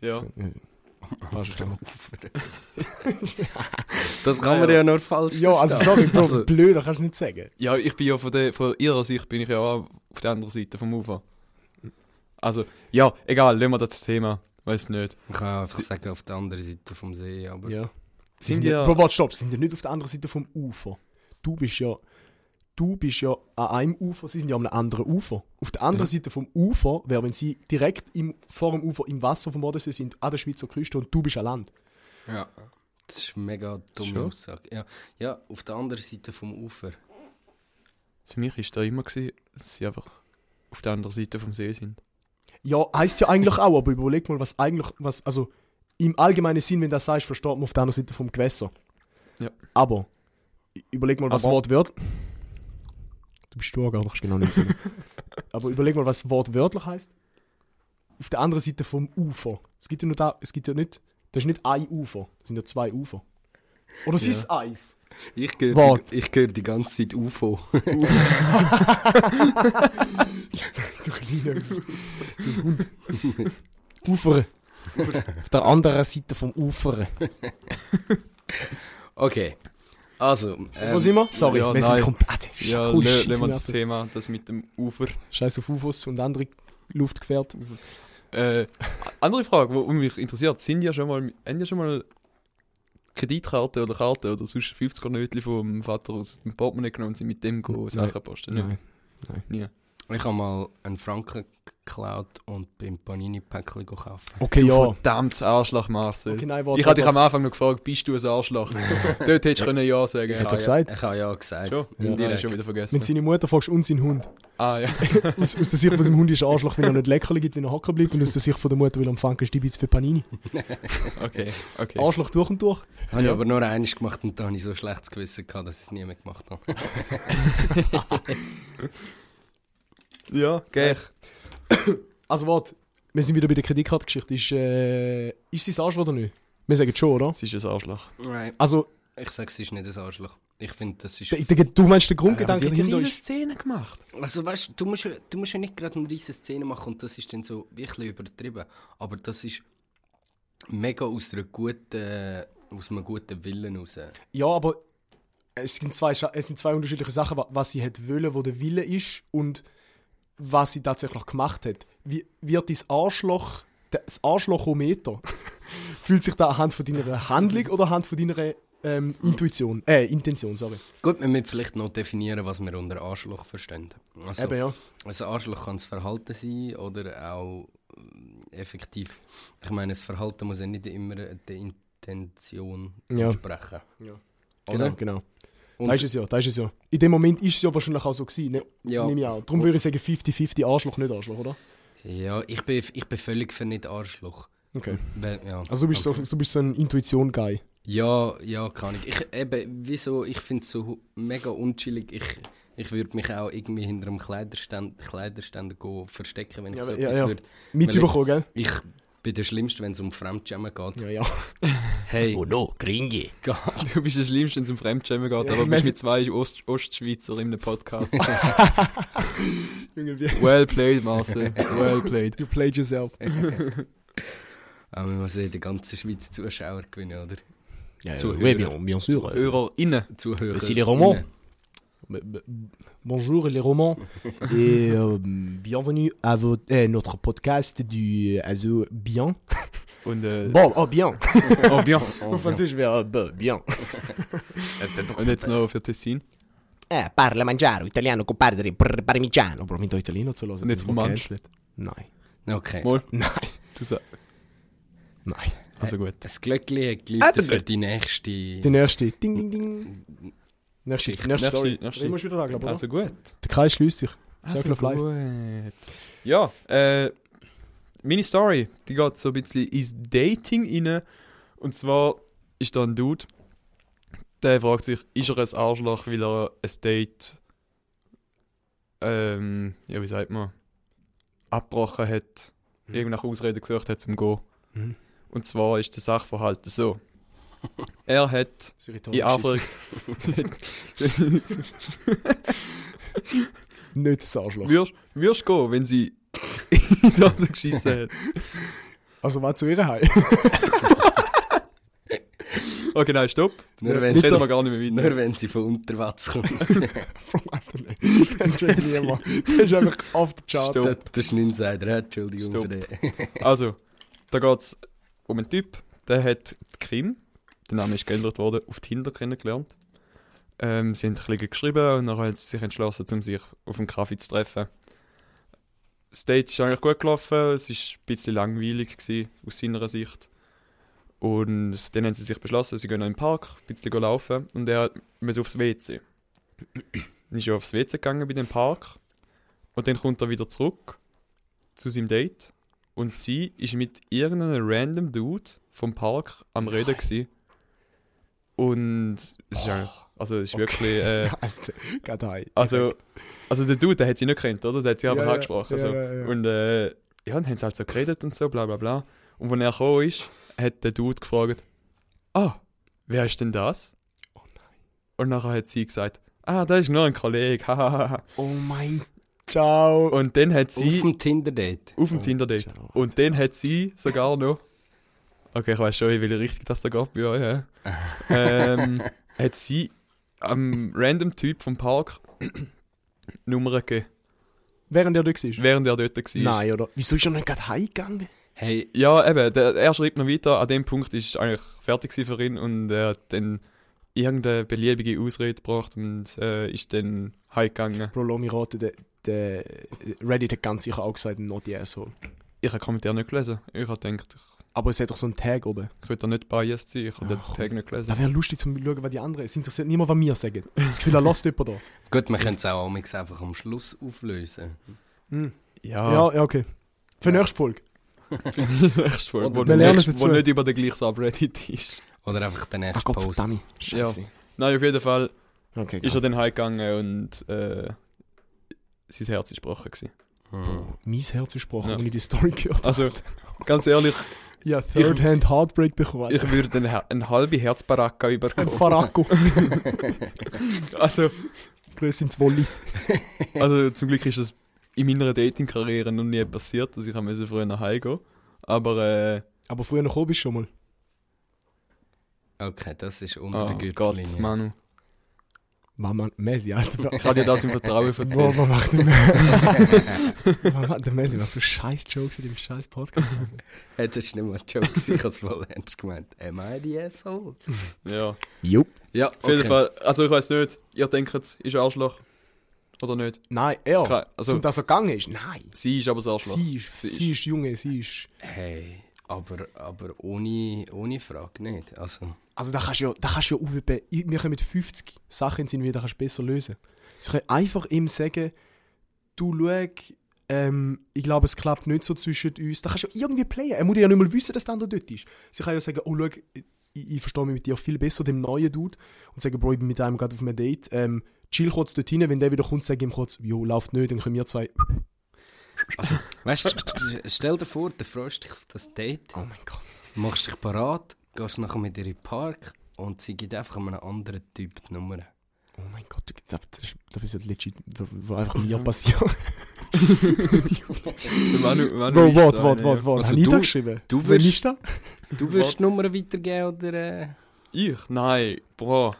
Ja. äh, falsch verstanden. Das kann man ja nur falsch Ja, also sorry, Bro, Also- blöd, das kannst du nicht sagen. ja, ich bin ja von, der, von ihrer Sicht bin ich ja auch auf der anderen Seite vom Ufer. Also, ja, egal, lassen wir das Thema. Weiß nicht. Ich kann einfach sagen, auf der anderen Seite vom See, aber... Ja. Sind sind ja... ja- Bro, warte, stopp, sind ja nicht auf der anderen Seite vom Ufer. Du bist ja... Du bist ja an einem Ufer, sie sind ja an einem anderen Ufer. Auf der anderen Ja. Seite vom Ufer wäre, wenn sie direkt im, vor dem Ufer im Wasser vom Bodensee sind, an der Schweizer Küste und du bist an Land. Ja. Das ist eine mega dumme Schon? Aussage. Ja. ja, auf der anderen Seite vom Ufer. Für mich war da immer, gewesen, dass sie einfach auf der anderen Seite vom See sind. Ja, heißt ja eigentlich auch, aber überleg mal, was eigentlich, was, also im allgemeinen Sinn, wenn du das sagst, versteht man auf der anderen Seite vom Gewässer. Ja. Aber, überleg mal, was Aber- wortwörtlich. Du bist Stuttgart, kannst genau nicht sagen. aber überleg mal, was wortwörtlich heißt. Auf der anderen Seite vom Ufer. Es gibt ja nur da, es gibt ja nicht, das ist nicht ein Ufer, das sind ja zwei Ufer. Oder ist es Eis? Ich höre die, ich höre die ganze Zeit UFO. Du kleiner Hund. Ufer. Auf der anderen Seite vom Ufer. Okay. Also, Wo ähm, sind wir? Sorry, ja, wir sind nein. komplett. Ja, Oh, lassen wir das Thema, das mit dem Ufer. Scheiß auf UFOs und andere Luftgefährte. Äh, andere Frage, die mich interessiert, sind ja schon mal, haben ja schon mal Kreditkarte oder Karte oder sonst 50 Nötchen vom Vater aus dem Portemonnaie genommen und sind mit dem go Sachen posten? Nein. Nie. ich habe mal einen Franken geklaut und beim Panini-Päckchen gekauft. Okay, ja. Verdammtes Arschloch, Marcel. Okay, nein, warte, ich hatte dich am Anfang noch gefragt, bist du ein Arschloch? Dort hättest du können Ja sagen Ich habe gesagt? Ja, ich habe ja gesagt. Schon? Ja, Indirekt. nein, schon wieder Wenn vergessen. seine Mutter fragst und sein Hund. Ah ja. Aus, aus der Sicht von seinem Hund ist Arschloch, wenn er nicht Leckerli gibt, wenn er hocken bleibt. Und aus der Sicht von der Mutter will er am Frankenstibitz für Panini. Okay, okay. Arschloch durch und durch. Habe ich aber nur eines gemacht und da habe ich so schlechtes Gewissen gehabt, dass ich es nie mehr gemacht habe. Ja, gell. Also warte, wir sind wieder bei der Kreditkartengeschichte. Ist, äh, ist sie das Arschloch oder nicht? Wir sagen schon, oder? Es ist ein Arschloch. Nein, Also, ich sage, es ist nicht ein Arschloch. Ich finde, das ist... der, der, du meinst, der Grundgedanke dahinter ist... Szene gemacht. Also weißt du, musst, ja- du musst ja nicht gerade eine riesige Szene machen und das ist dann so wirklich übertrieben. Aber das ist mega aus einer guten, aus einem guten Willen raus. Ja, aber es sind zwei, Scha- es sind zwei unterschiedliche Sachen, wa- was sie hat wollen, wo der Wille ist und was sie tatsächlich gemacht hat. Wie wird dein Arschloch, das Arschlochometer, fühlt sich da anhand von deiner Handlung oder anhand von deiner ähm, Intuition, äh, Intention, sorry. Gut, wir müssen vielleicht noch definieren, was wir unter Arschloch verstehen. Also, Eben, ja. ein Arschloch kann das Verhalten sein oder auch ähm, effektiv. Ich meine, das Verhalten muss ja nicht immer der Intention Ja. entsprechen. Ja. Oder? Genau, genau. Und- da ist es ja, da ist es ja. In dem Moment ist es ja wahrscheinlich auch so gewesen, ne? Ja. Nehme ich auch. Darum würde ich sagen 50-50 Arschloch, nicht Arschloch, oder? Ja, ich bin, ich bin völlig für nicht Arschloch. Okay. Weil, ja. Also du bist, Okay. so, du bist so ein Intuition-Guy. Ja, ja, kann ich. ich eben, wieso, ich finde es so mega unchillig. Ich, ich würde mich auch irgendwie hinter einem Kleiderständ, Kleiderständer go verstecken, wenn ich Ja, so ja, etwas ja. würde. Mitbekommen, gell? Ich bin der Schlimmste, wenn es um Fremdschämen geht. Ja, ja. Hey, no, Gringi. Du bist der Schlimmste, wenn es um Fremdschämen geht, Ja, aber bist mit zwei Ost Ostschweizer in einem Podcast. Well played, Marcel. Well played. You played yourself. Aber wir müssen in der ganzen Schweiz Zuschauer gewinnen, oder? Ja, Zuhörer. oui, bien, bien sûr. Euh, HörerInnen. Zuhörer. C'est les romans. Bonjour les romans et euh, bienvenue à votre, eh, notre podcast du also bien. Und äh, Bon, oh bien. oh, bien. Auf Französisch wäre äh, b- bien. Und jetzt noch für Tessin. Eh, parla mangiaro, italiano con padre par- parmigiano. Mit Italiener zu hören. Und jetzt Romansch. Nein. Okay. Mal. Nein. Du sagst. Nein. Also gut. Das Glöckli hat Also für die nächste... Die nächste. Ding, ding, ding. Nächste, Geschichte. nächste Story. Nächste- nächste. Ich muss wieder ich. Also gut. Der Kreis schließt sich. Also Circle of Life. gut. Ja, äh, meine Story, die geht so ein bisschen ins Dating rein. Und zwar ist da ein Dude, der fragt sich, ist er ein Arschloch, weil er ein Date, ähm, ja, wie sagt man, abgebrochen hat, Mhm. irgendeine Ausrede gesucht hat zum Gehen. Mhm. Und zwar ist der Sachverhalt so. Er hat in Anführung... Nicht das Arschloch. wirst, wirst gehen, wenn sie in die Nase geschissen hat. Also war zu ihr heim. Okay, nein, stopp. Nur wenn, reden sie, wir gar nicht mehr weiter. nur wenn sie von Unterwatz kommt. Bro, Alter, nein. Den check ich immer. Der ist einfach auf der Charts. Der, der Schninsider, ja, Entschuldigung Stopp. für den. Also, da geht es um einen Typ, der hat die Kim, der Name ist geändert worden, auf Tinder kennengelernt. Ähm, sie haben ein bisschen geschrieben und dann haben sie sich entschlossen, um sich auf einen Kaffee zu treffen. Das Date ist eigentlich gut gelaufen, es war ein bisschen langweilig gewesen, aus seiner Sicht. Und dann haben sie sich beschlossen, sie gehen noch im Park, ein bisschen laufen und er muss aufs WC. Dann ist er aufs WC gegangen bei dem Park und dann kommt er wieder zurück zu seinem Date und sie ist mit irgendeinem random Dude vom Park am Reden gsi. Und es ist, eigentlich- also es ist wirklich, äh, Alter, also, also der Dude, der hat sie nicht gekannt, oder? Der hat sie einfach Ja, ja, angesprochen. ja, so. ja, ja. Und äh, ja, dann haben sie halt so geredet und so, bla bla bla. Und als er gekommen ist, hat der Dude gefragt, ah, wer ist denn das? Und nachher hat sie gesagt, ah, das ist nur ein Kollege. Oh mein Ciao. Und dann hat Auf sie, dem Tinder-Date. auf dem Tinder-Date, ciao. und dann hat sie sogar noch, okay, ich weiß schon, in welche Richtung das da geht bei euch, ja. ähm, hat sie am random Typ vom Park Nummern gegeben, Während er dort war? während er dort war. Nein, oder? Wieso ist er nicht gerade heimgegangen? Hey, Ja, eben, der, er schreibt noch weiter, an dem Punkt ist es eigentlich fertig für ihn und er hat dann irgendeine beliebige Ausrede gebracht und äh, ist dann heimgegangen. Bro, lass mich raten, der, der Reddit hat ganz sicher auch gesagt, not the asshole. Ich habe den Kommentar nicht gelesen. Ich habe gedacht, Aber es hat doch so einen Tag oben. ich will da nicht biased sein, ich habe den Tag nicht gelesen. Das wäre lustig zu schauen, was die anderen. Es interessiert niemand, was wir sagen. Das Gefühl, er lässt jemand da. gut, wir können es auch amigs einfach am Schluss auflösen. Hm. Ja, Ja, ja, okay. Für die nächste Folge. nächstes Mal, wo, Wir lernen nicht, dazu. wo nicht über den gleichen Subreddit ist. Oder einfach den nächsten Ach Gott, Post. Scheiße. Nein, auf jeden Fall Okay, ist er dann heimgegangen und äh, sein Herz ist gebrochen. Gewesen. Hm. Mein Herz ist gebrochen, Ja. als ich die Story gehört habe. Also, ganz ehrlich, Ja, Third-Hand Heartbreak bekommen. ich würde eine, eine halbe Herzbaracke Ein überkommen. Faracco. Also, Grüße ins Wallis. Also zum Glück ist das in meiner Dating-Karriere noch nie passiert, dass ich am früher nach Hause gehen. Aber äh, Aber früher noch oben bist du schon mal. Okay, das ist unter oh der Gott, Gürtellinie. Manu. Mama, Messi, Alter. Ich kann dir das im Vertrauen erzählen. was macht der Messi? Was macht der Messi? Was so scheiß Jokes in dem scheiß Podcast. Hey, das ist nicht mal ein Joke, ich habe es voll ernst gemeint. Am I the asshole? Ja, Jupp. Ja, auf jeden okay. Fall. Also ich weiß nicht, ihr denkt, ist ein Arschloch? Oder nicht? Nein, er. Also- Zum dass er gegangen ist? Nein. Sie ist aber das Arschloch. Sie ist, sie ist Junge, sie ist... Hey, aber, aber ohne, ohne Frage nicht. Also, Also da kannst du ja, da kannst du ja aufheben. Wir können mit 50 Sachen Sinn, wie da kannst du besser lösen. Ich kann einfach ihm sagen, du schau, ähm, ich glaube, es klappt nicht so zwischen uns. Da kannst du ja irgendwie playen. Er muss ja nicht mal wissen, dass der andere dort ist. Sie kann ja sagen, oh schau, ich, ich verstehe mich mit dir viel besser, dem neuen Dude. Und sagen, Bro, ich bin mit einem gerade auf einem Date. Ähm, chill kurz dort hin, wenn der wieder kommt, sag ihm kurz, jo, läuft nicht, dann können wir zwei... also weißt du, stell dir vor, du freust dich auf das Date, Oh mein Gott. machst dich parat, gehst nachher mit ihr in den Park und sie gibt einfach einem anderen Typ die Nummer. Oh mein Gott, das, das, ist, das ist ja legit, was was einfach mir passiert. Manu, Manu Bro, ist warte, warte, warte, warte. Also Habe ich du- da geschrieben? du wirst- ist da? Du würdest die Nummer weitergeben oder... Äh? Ich? Nein, bro.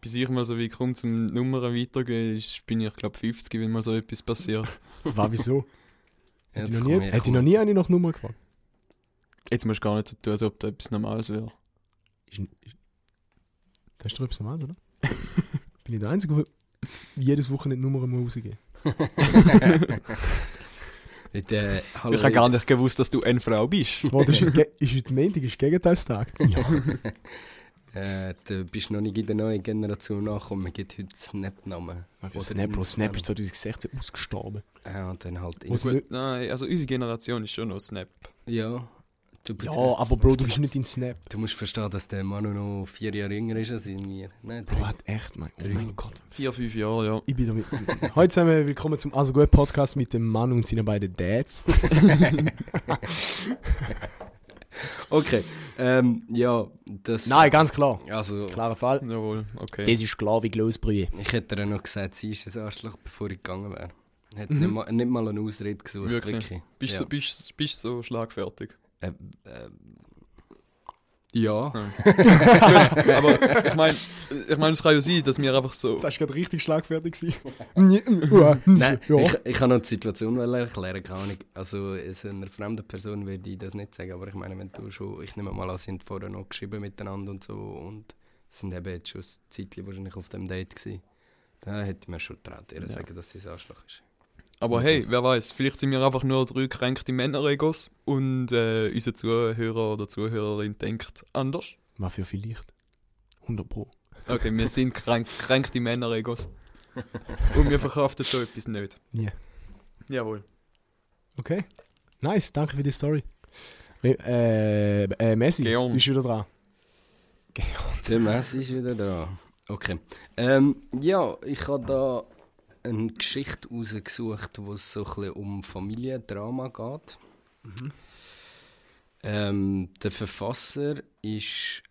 Bis ich mal so wie komme zum Nummern weitergehen, ist, bin ich glaube 50, wenn mal so etwas passiert. Was, wieso? Ja, Hätte das ich noch nie, ich noch nie eine nach Nummer gefragt. Jetzt musst du gar nicht so tun, als ob da etwas Normales wäre. Ist, ist, das ist doch etwas Normales, oder? Bin ich der Einzige, der jedes Wochenende Nummern muss rausgeben Mit, äh, hallo, Ich habe gar nicht gewusst, dass du eine Frau bist. muss? Ist heute Ge- ist heute Montag, ist Gegenteilstag? Ja. Äh, du bist noch nicht in der neuen Generation angekommen, man gibt heute Snap-Namen. Snap, Bro, Snap ist Instagram. 2016 ausgestorben. Ja, und dann halt... Nein, also unsere Generation ist schon noch Snap. Ja. Du, Ja, aber Bro, du bist nicht in Snap. Du musst verstehen, dass der Manu noch vier Jahre jünger ist als wir. Nein, Bro, hat echt, mein, oh mein Gott. Vier, fünf Jahre, ja. Ich bin da mit, Heute zusammen, willkommen zum Also Gut Podcast mit dem Mann und seinen beiden Dads. Okay, ähm, ja, das... Nein, ganz klar. Also, Klarer Fall. Jawohl, okay. Das ist klar wie Glosbrühe. ich hätte ihr noch gesagt, sie ist ein Arschloch, bevor ich gegangen wäre. Hätte Mhm. nicht, mal, nicht mal eine Ausrede gesucht, Wirklich? wirklich. Bist, ja. so, bist, bist so schlagfertig. Äh, äh, ja. Aber ich meine, ich mein, es kann ja sein, dass wir einfach so. Das war gerade richtig schlagfertig. Nein, ja. ich, ich kann noch die Situation erklären, keine Ahnung. Also, so einer fremden Person würde ich das nicht sagen, aber ich meine, wenn du schon, ich nehme mal an, sind vorher noch geschrieben miteinander und so und sind eben jetzt schon ein Zeitchen wahrscheinlich auf dem Date gewesen. Da hätte ich mir schon getraut, ihr Ja. sagen, dass sie ein Arschloch ist. Aber hey, wer weiß, vielleicht sind wir einfach nur drei gekränkte Männer-Egos und äh, unser Zuhörer oder Zuhörerin denkt anders. Was für vielleicht. 100 Pro. Okay, wir sind kränk, gekränkte Männer-Egos. Und wir verkraften so etwas nicht. Nie. Jawohl. Okay. Nice, danke für die Story. Äh, äh, Messi, Geon. bist du wieder dran? Der Messi ist wieder da. Okay. Ähm, ja, ich habe da eine Geschichte rausgesucht, wo es so ein bisschen um Familiendrama geht. Ähm, der Verfasser ist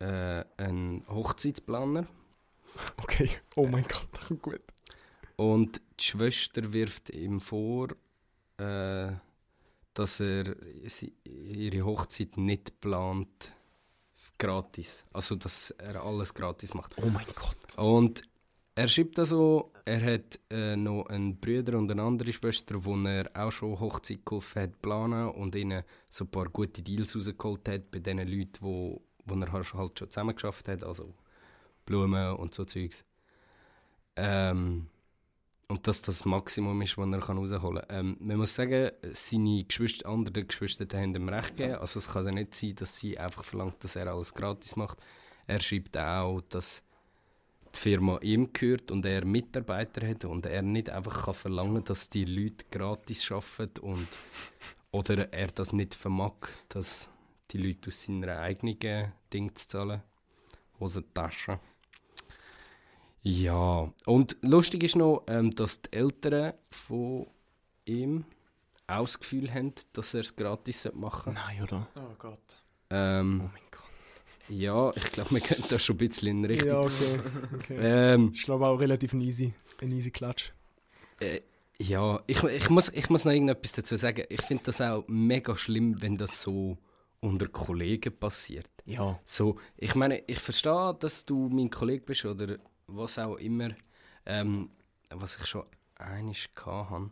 äh, einen Hochzeitsplaner Okay. Oh mein Gott, das gut. und die Schwester wirft ihm vor, äh, dass er sie, ihre Hochzeit nicht plant gratis. Also, dass er alles gratis macht. Oh mein Gott. Und er schreibt also, er hat äh, noch einen Bruder und eine andere Schwester, wo er auch schon Hochzeit geholfen hat planen und ihnen so ein paar gute Deals rausgeholt hat bei den Leuten, wo, wo er halt schon zusammen geschafft hat, also Blumen und so Zeugs. Ähm, und dass das das Maximum ist, was er rausholen kann. Ähm, man muss sagen, seine Geschwister, andere Geschwister haben ihm recht gegeben. Also es kann ja nicht sein, dass sie einfach verlangt, dass er alles gratis macht. Er schreibt auch, dass die Firma ihm gehört und er Mitarbeiter hat und er nicht einfach kann verlangen dass die Leute gratis arbeiten und oder er das nicht vermag, dass die Leute aus seiner eigenen Ding zu zahlen. Hosentasche. Ja, und lustig ist noch, ähm, dass die Eltern von ihm auch das Gefühl haben, dass er es gratis machen sollte. Nein, oder? Oh Gott. Ähm, Oh mein Gott. Ja, ich glaube, wir können da schon ein bisschen in Richtung. Ja, okay. okay. Ähm, Ich glaube auch relativ ein easy, ein easy Klatsch. Äh, ja, ich, ich, muss, ich muss noch irgendetwas dazu sagen. Ich finde das auch mega schlimm, wenn das so unter Kollegen passiert. Ja. So, ich meine, ich verstehe, dass du mein Kollege bist oder was auch immer. Ähm, was ich schon einig hatte,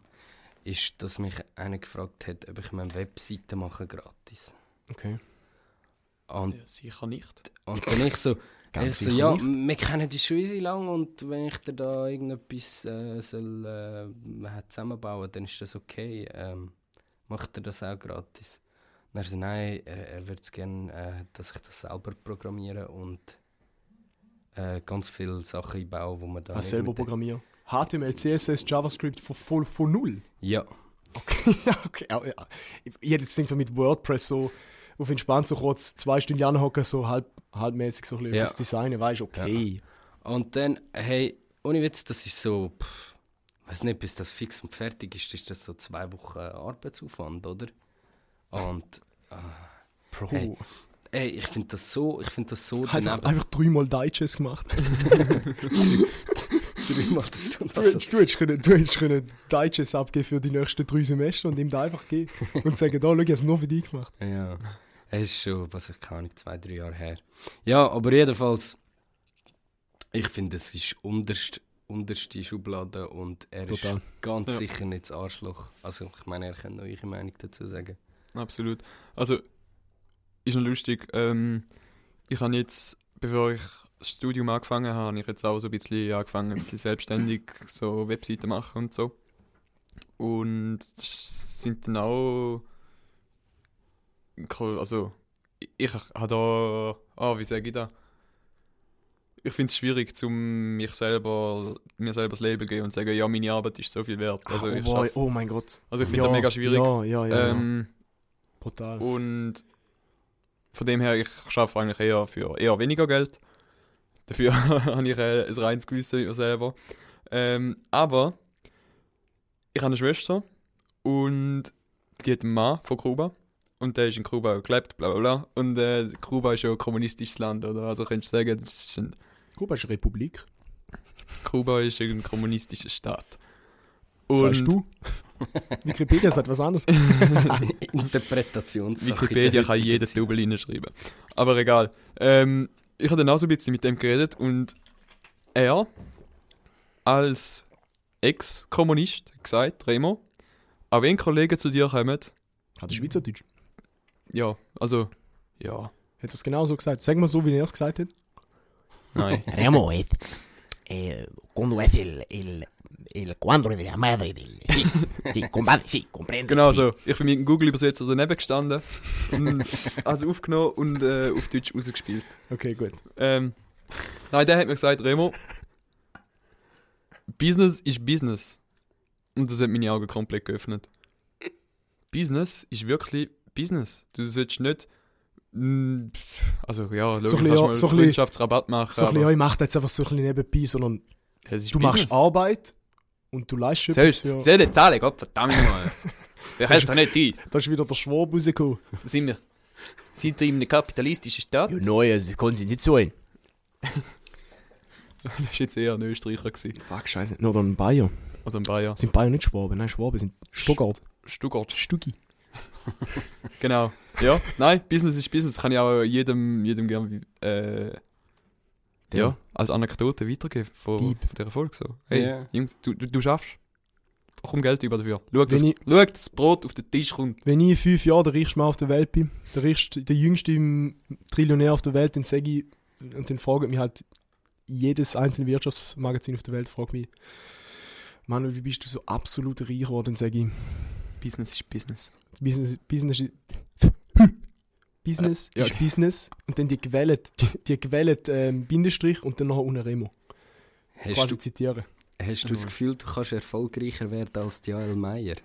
ist, dass mich einer gefragt hat, ob ich mir eine Webseite mache gratis. Okay. Und, Ja, sicher nicht. und dann ich so, ich so ja, nicht. wir kennen die schon lang und wenn ich dir da irgendetwas äh, soll, äh, zusammenbauen dann ist das okay. Ähm, macht er das auch gratis? Und er so, nein, er, er würde es gerne, äh, dass ich das selber programmiere und äh, ganz viele Sachen einbaue, wo man da Was nicht selber programmieren. HTML, CSS, JavaScript von, voll von null. Ja, Okay, ja, okay. ja, ja. Ich, ich hätte jetzt denkt, so mit WordPress so auf entspannt so kurz zwei Stunden anhocken, so halb, halbmäßig so ein bisschen Ja. das Designen, weißt okay. Und dann, hey, ohne Witz, das ist so, pff, weiß nicht, bis das fix und fertig ist, ist das so zwei Wochen Arbeitsaufwand, oder? Und, Bro. Hey, ey, ich finde das so, ich finde das so einfach, daneben. einfach dreimal Digest gemacht. Dreimal das Stunde. Du, Also, hättest- du, hättest können, du hättest können Digest abgeben für die nächsten drei Semester und ihm da einfach geben und sagen, da, schau, ich habe es nur für dich gemacht. ja, es ist schon, was ich keine Ahnung, zwei, drei Jahre her. Ja, aber jedenfalls, ich finde, es ist unterst, unterste Schublade und er Total. ist ganz Ja. sicher nicht das Arschloch. Also, ich meine, er kann noch eure Meinung dazu sagen. Absolut. Also, ist noch lustig. Ähm, ich habe jetzt, bevor ich das Studium angefangen habe, habe ich jetzt auch so ein bisschen angefangen, ein bisschen selbstständig so Webseiten machen und so. Und es sind dann auch. Also, ich, habe da. Ah, wie sage ich das? Ich finde es schwierig, zum mich selber, mir selber das Label geben und sagen, ja, meine Arbeit ist so viel wert. Also, oh, ich, boy, schaff- oh mein Gott. also ich finde ja, das mega schwierig. Ja, ja, ja. ja. Ähm, Brutal. und von dem her, ich schaffe eigentlich eher für eher weniger Geld. Dafür habe ich äh, ein reines Gewissen mit mir selber. Ähm, aber ich habe eine Schwester und die hat einen Mann von Kuba. Und der ist in Kuba gelebt, bla bla bla. Und äh, Kuba ist ja ein kommunistisches Land, oder? Also könntest du sagen, das ist ein, Kuba ist eine Republik. Kuba ist ein kommunistischer Staat. Was Und sagst du? Wikipedia sagt was anderes. Interpretationssache. Wikipedia kann Zeit. Double hinschreiben. Aber egal. Ähm, ich habe dann auch so ein bisschen mit dem geredet und er als Ex-Kommunist hat gesagt, Remo, auch wenn Kollegen zu dir kommen, Hat er Schweizerdeutsch? Ja, also, ja, Hat er es genau so gesagt? Sag mal so, wie er es gesagt hat. nein. Remo, es, eh, cuando es el, el, el cuadro de la madre del... Sí, sí, compadre, sí, comprende. genau so. Ich bin mit dem Google-Übersetzer daneben gestanden und also aufgenommen und äh, auf Deutsch rausgespielt. Okay, gut. Ähm, nein, der hat mir gesagt, Remo, Business ist Business. Und das hat meine Augen komplett geöffnet. Business ist wirklich Business. Du sollst nicht. mm, Also ja, logisch, So ein kannst ja, mal so ein Freundschaftsrabatt machen. So ein bisschen, ja, ich mache jetzt einfach so ein bisschen nebenbei, sondern du machst Business. Arbeit und du leistest etwas für... soll ich zahlen? Gott verdammt mal. Das kann doch nicht sein. Da ist wieder der Schwab rausgekommen. Da sind wir. Sind Sie in einer kapitalistischen Stadt? Ja, nein, es kann sich nicht so ein. Das war jetzt eher ein Österreicher. Gewesen. Fuck, scheiße. Nur dann Bayer. Oder ein Bayer. Sind Bayer nicht Schwaben? Nein, Schwaben sind Stuttgart. Stuttgart. Stuggi. Genau. Ja, nein, Business ist Business. Kann ich auch jedem, jedem gerne äh, ja, als Anekdote weitergeben von, von Deep. dieser Folge. So. Hey, Ja. Jungs, du, du, du schaffst. Komm Geld über dafür. Schau, dass, Wenn ich- schau, dass das Brot auf den Tisch kommt. Wenn ich in fünf Jahren der reichste Mann auf der Welt bin, der, reichste, der jüngste Trillionär auf der Welt, dann sage ich, und dann fragt mich halt jedes einzelne Wirtschaftsmagazin auf der Welt, fragt mich, Manuel, wie bist du so absolut reich geworden? Dann sage ich, Business ist Business. Business, Business, ist- Business Äh, ja. ist Business und dann die gewählt, die, die gewählt ähm, Bindestrich und dann noch ohne Remo. Hast Quasi du, zitieren. hast du das Gefühl, du kannst erfolgreicher werden als Joel Meyer?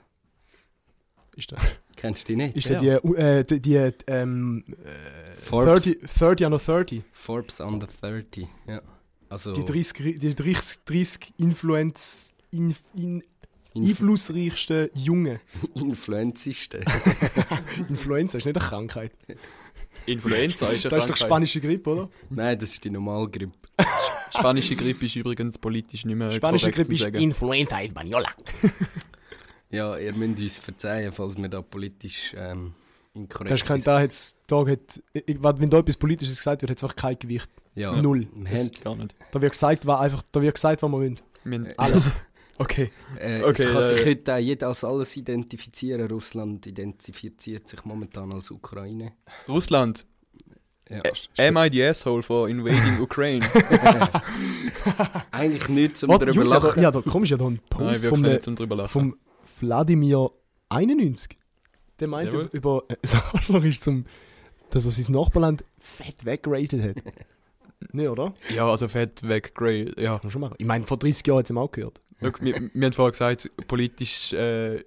Ist der, Kennst du die nicht? ist der die, äh, die, die ähm, äh, Forbes. 30, 30 under 30? Forbes Under 30. Ja. Also Die 30, die 30, 30 Influenz, in, in, Inf einflussreichsten Jungen. Influenzisten. Influenza ist nicht eine Krankheit. Influenza ist Das ist doch spanische Grippe, oder? Nein, das ist die Normalgrippe. Spanische Grippe ist übrigens politisch nicht mehr Spanische Grippe ist. Influenza Española. Ja, ihr müsst uns verzeihen, falls wir da politisch ähm, inkorrekt Das sind. da hat's, da hat, wenn da etwas Politisches gesagt wird, hat es einfach kein Gewicht. Ja. Null. Wir haben, Gar nicht. da wird gesagt, was einfach, da wird gesagt, was man will. Wir haben- Alles. Okay. äh, Okay, es kann sich heute auch jeder als alles identifizieren. Russland identifiziert sich momentan als Ukraine. Russland. Ja. Am I the asshole for invading Ukraine? Eigentlich nicht, zum Warte, darüber Jungs, ja, da, lachen. ja, da kommst ja da ein Nein, Post wirklich vom, nicht zum drüber lachen. vom Wladimir 91. Der meint Jawohl. über, über äh, das Arschloch ist zum, dass er sein Nachbarland fett weggeratet hat. Ne, oder? ja, also fett weg, grey. Ja. Kann man schon machen. Ich meine, vor 30 Jahren hat es ihm auch gehört. Schau, wir, wir haben vorher gesagt, politisch äh,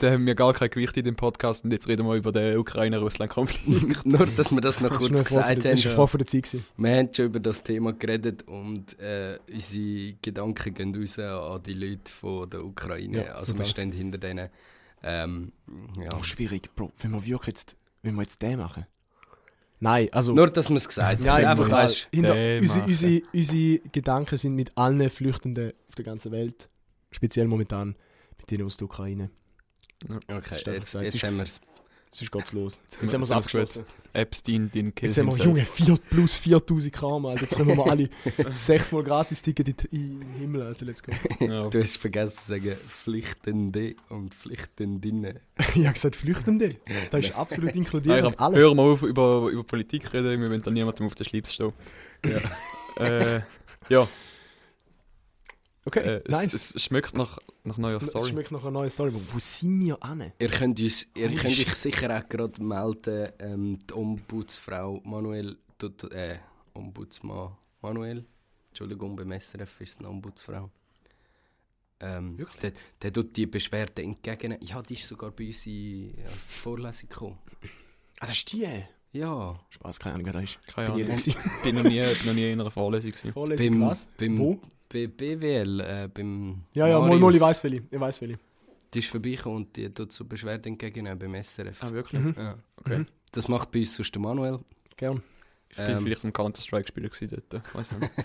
da haben wir gar kein Gewicht in dem Podcast und jetzt reden wir über den Ukraine-Russland-Konflikt. Nur, dass wir das noch Das kurz gesagt Das haben. eine Frage von der Zeit. gewesen. Wir haben schon über das Thema geredet und äh, unsere Gedanken gehen raus an die Leute von der Ukraine. Ja, also wir stehen hinter denen. Ähm, ja. Oh, schwierig, Bro. Wenn wir wirklich jetzt, wenn wir jetzt den machen. Nein, also. Nur, dass wir es gesagt haben. Nein, einfach weißt, Hinter, unsere, unsere, unsere Gedanken sind mit allen Flüchtenden auf der ganzen Welt. Speziell momentan mit denen aus der Ukraine. okay, jetzt, jetzt haben wir es. Sonst geht's los. Jetzt, haben haben wir es abgeschlossen. Epstein, den Kill Jetzt haben wir. Junge, 4 plus 4000 Kram, Alter. Jetzt können wir mal alle sechsmal Gratis-Ticket in, in den Himmel, Alter. Let's go. Ja. Du hast vergessen zu sagen, Pflichtende und Pflichtendinnen. ich habe gesagt, Flüchtende. Da ist absolut inkludiert. alles. Hör mal auf, über, über Politik reden, wir wollen da niemandem auf den Schlips stehen. Ja. äh, ja, Okay, äh, es, nice. es schmeckt nach, nach neuer Es Story. schmeckt nach einer neuen Story. Wo sind wir an? Ihr könnt, uns, ihr Holy könnt euch sicher auch gerade melden, ähm, die Ombudsfrau Manuel, tut, äh, Ombudsmann Manuel, Entschuldigung, beim SRF ist es eine Ombudsfrau. Ähm, Wirklich? der, der tut die Beschwerde entgegen. Ja, die ist sogar bei uns in ja, Vorlesung gekommen. Ah, das ist die. Ja, Spaß, keine Ahnung, wer das ist. Keine Ahnung. ich da Ich bin noch nie, noch nie in einer Vorlesung. Gewesen. Vorlesung beim, was? beim Wo? Bei BWL, äh, beim Ja, ja, mal, Marius. mal, ich weiß welche. Ich weiß welche. Die ist vorbeigekommen und die tut so Beschwerde entgegennehmen beim SRF. Ah, wirklich? Mhm. Ja. Okay. Mhm. Das macht bei uns sonst der Manuel. Gern. Ich bin Ähm. vielleicht ein Counter-Strike-Spieler dort. Weiss nicht.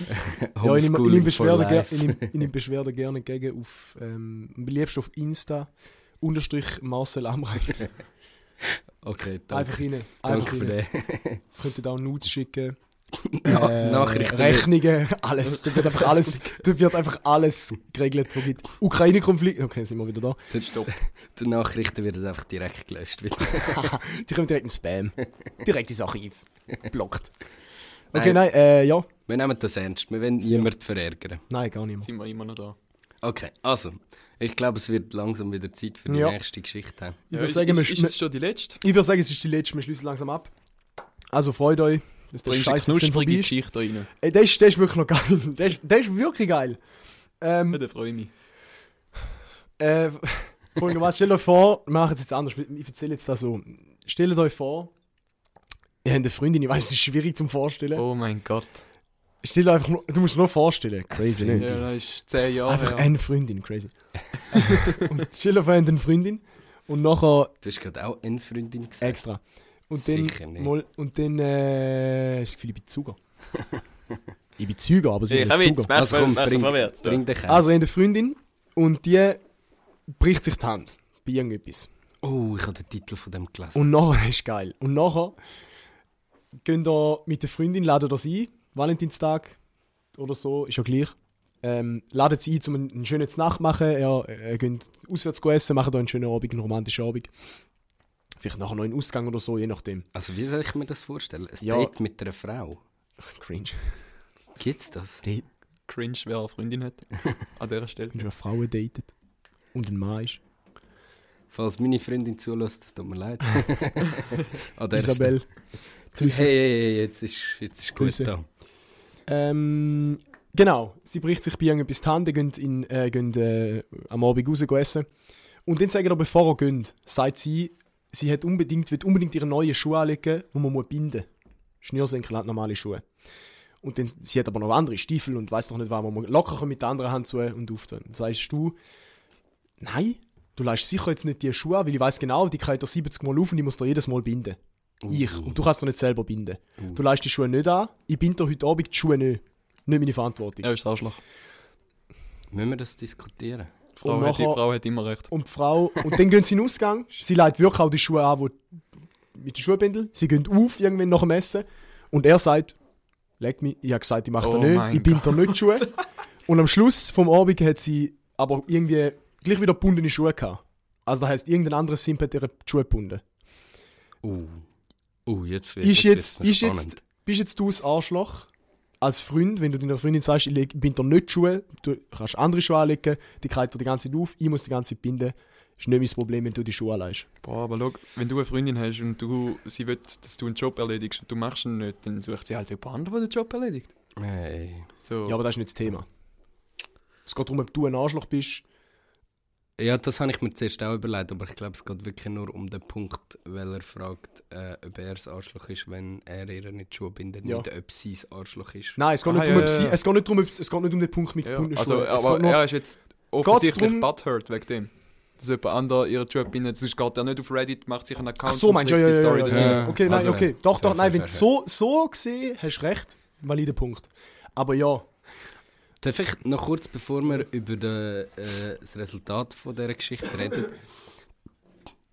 Ja, ich nehme, ich Homeschooling nehme for Beschwerde, ger life. ich nehme, ich nehme Beschwerde gerne gegen auf, ähm, am liebsten auf Insta, unterstrich Marcel Amrein. Okay, danke. Einfach rein. Danke Einfach für rein. den. Könnt ihr da Nudes schicken. Na- äh, Nachrichten. Rechnungen, alles. Da wird einfach alles, da wird einfach alles geregelt, wo gibt. Ukraine-Konflikt. Okay, sind wir wieder da. Stopp. Die Nachrichten werden einfach direkt gelöscht. Die kommen direkt in Spam. Direkt ins Archiv. Blockt. Okay, nein, äh, ja. Wir nehmen das ernst. Wir wollen niemanden verärgern. Nein, gar mehr. sind wir immer noch da. Okay, also. Ich glaube, es wird langsam wieder Zeit für die Ja. nächste Geschichte. haben. Ich Ja, würde ist, sagen, ist, ist es schon die letzte? ich würde sagen, es ist die letzte, wir schließen langsam ab. Also freut euch, Bringst du eine knusprige ist. Geschichte rein? Ey, der ist, der ist wirklich noch geil. Der ist, der ist wirklich geil. Ähm, Ja, da freue ich mich. Äh, folgendermaßen, stellt euch vor, wir machen es jetzt anders. Ich erzähle jetzt das so. Stellt euch vor, ihr habt eine Freundin, ich weiß, es ist schwierig zum Vorstellen. Oh mein Gott. Stell dir einfach nur, du musst dir nur vorstellen. Crazy, Ja, ne? das ist 10 Jahre Einfach her. eine Freundin, crazy. und stell dir vor, ihr habt eine Freundin Und nachher Du hast gerade auch eine Freundin gesagt. extra. Und dann, Sicher nicht. mal, und dann äh, ist das Gefühl, ich bin Zuger. ich bin Züger, aber sie Ich sind habe nicht jetzt Zuger. Also komm, bring, vorwärts. bring dich her. Also, ich habe eine Freundin und die bricht sich die Hand bei irgendetwas. oh, ich habe den Titel von dem gelesen. Und nachher, das ist geil. Und nachher gehen da mit der Freundin, laden das ein, Valentinstag oder so, ist ja gleich. Ähm, laden sie ein, um einen, schönen Nacht machen. Ja, äh, gehen auswärts essen, machen da einen schönen Abend, einen romantischen Abend. Vielleicht nachher noch einen Ausgang oder so, je nachdem. Also wie soll ich mir das vorstellen? Ein Ja. Date mit einer Frau? Cringe. Gibt's das? Cringe, wer eine Freundin hat. An dieser Stelle. Wenn du eine Frau datet und ein Mann ist. Falls meine Freundin zulässt, das tut mir leid. Isabel. Hey, hey, hey, jetzt ist, jetzt ist gut Grüße. da. Ähm, genau, sie bricht sich bei irgendetwas die Hand, die gehen, in, äh, gehen äh, am Abend raus essen. Und dann sagen wir, bevor er geht, sagt sie, sie hat unbedingt, will unbedingt ihre neuen Schuhe anlegen, die man muss binden muss. Schnürsenkel hat normale Schuhe. Und dann, sie hat aber noch andere Stiefel und weiß noch nicht, was man locker mit der anderen Hand zu und auf. Dann sagst du, nein, du leist sicher jetzt nicht die Schuhe an, weil ich weiß genau, die kriegt er 70 Mal auf und ich muss da jedes Mal binden. Ich. Und du kannst doch nicht selber binden. Du leist die Schuhe nicht an, ich binde heute Abend die Schuhe nicht. Nicht meine Verantwortung. Er ist Arschloch. Müssen wir das diskutieren? Die Frau, Und nachher- Frau hat immer recht. Und die Frau, und dann gehen sie in den Ausgang. Sie legt wirklich auch die Schuhe an, wo, mit den Schuhbindeln. Sie gehen auf, irgendwann nach dem Essen. Und er sagt, leg mich. Ich habe gesagt, ich mache Oh das nicht. Ich binde dir nicht die Schuhe. und am Schluss vom Abend hat sie aber irgendwie gleich wieder gebundene Schuhe gehabt. Also das heisst, irgendein anderes Simp hat ihre Schuhe gebunden. Uh. Uh, jetzt wird Ist jetzt, noch ist spannend. jetzt, bist jetzt du das Arschloch als Freund, wenn du deiner Freundin sagst, ich bind dir nicht Schuhe, du kannst andere Schuhe anlegen, die kriegt dir die ganze Zeit auf, ich muss die ganze Zeit binden. Ist nicht mein Problem, wenn du die Schuhe anlegst. Boah, aber schau, wenn du eine Freundin hast und du, sie will, dass du einen Job erledigst und du machst ihn nicht, dann sucht sie halt jemand anderen, der den Job erledigt. Hey. So. Ja, aber das ist nicht das Thema. Es geht darum, ob du ein Arschloch bist. Ja, das habe ich mir zuerst auch überlegt, aber ich glaube, es geht wirklich nur um den Punkt, weil er fragt, äh, ob er das Arschloch ist, wenn er ihr nicht Schuhe bindet, Ja. nicht ob sie das Arschloch ist. Nein, es geht, Ah, nicht, ja, ob ja, sie, es geht nicht darum, ob, es geht nicht um den Punkt mit ja. gebundenen Also, Schuhen. Es aber nur, er ist jetzt offensichtlich butthurt wegen dem. Dass jemand anderer ihren Job bindet. Sonst geht er nicht auf Reddit, macht sich einen Account Ach so, meinst du? Ja, ja, ja, ja, dazu. ja, ja. Ja. Okay, nein, Also, okay. Doch, doch, nein, wenn du so, so gesehen hast, recht. Valider Punkt. Aber ja, Darf ich noch kurz, bevor wir über de, äh, das Resultat von dieser Geschichte reden,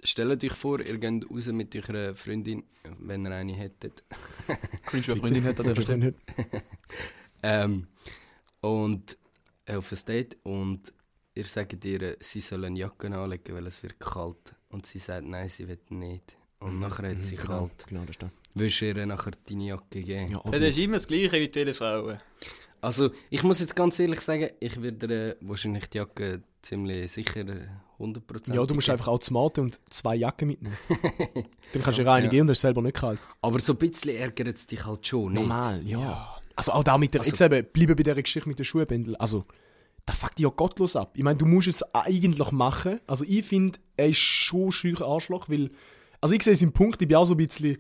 stellt euch vor, ihr geht raus mit eurer Freundin, wenn ihr eine hättet. Cringe, wer Freundin an der Stelle. nicht. Ähm, und äh, auf ein Date und ihr sagt ihr, sie soll eine Jacke anlegen, weil es wird kalt. Und sie sagt, nein, sie will nicht. Und nachher hat sie Genau, kalt. genau, das ist. Willst du ihr nachher deine Jacke geben? Ja, Ja, das ist immer das Gleiche wie die Frauen. Also, ich muss jetzt ganz ehrlich sagen, ich würde ihr wahrscheinlich die Jacke ziemlich sicher äh, 100% ja, du musst einfach auch smarten und zwei Jacken mitnehmen. Dann kannst du dir eine Ja. und das ist selber nicht kalt. Aber so ein bisschen ärgert es dich halt schon, nicht? Normal, ja. Also auch da mit der, Also- jetzt eben, bleiben bei dieser Geschichte mit den Schuhbändeln. Also, da fuckt dich ja gottlos ab. Ich meine, du musst es eigentlich machen. Also ich finde, er ist schon schüch Arschloch, weil, also ich sehe es im Punkt, ich bin auch so ein bisschen,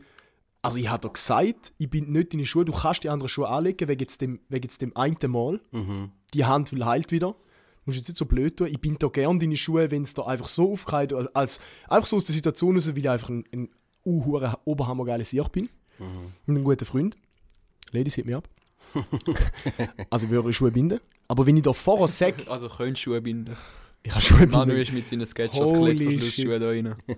also ich habe dir gesagt, ich bin nicht deine Schuhe, du kannst die anderen Schuhe anlegen, wegen jetzt dem, wegen jetzt dem einen Mal. Mhm. Die Hand will heilt wieder. Du musst jetzt nicht so blöd tun. Ich bin da gern deine Schuhe, wenn es da einfach so aufgeht, als, als einfach so aus der Situation raus, weil ich einfach ein, ein uh, oberhammergeiles Sieg bin. Und ein guter Freund. Ladies, hit mir ab. also ich würde Schuhe binden. Aber wenn ich da vorher sage, Also könntest Schuhe binden. ich habe Schuhe Manu binden. ist mit seinen Sketchers Holy Klettverschlussschuhen da rein.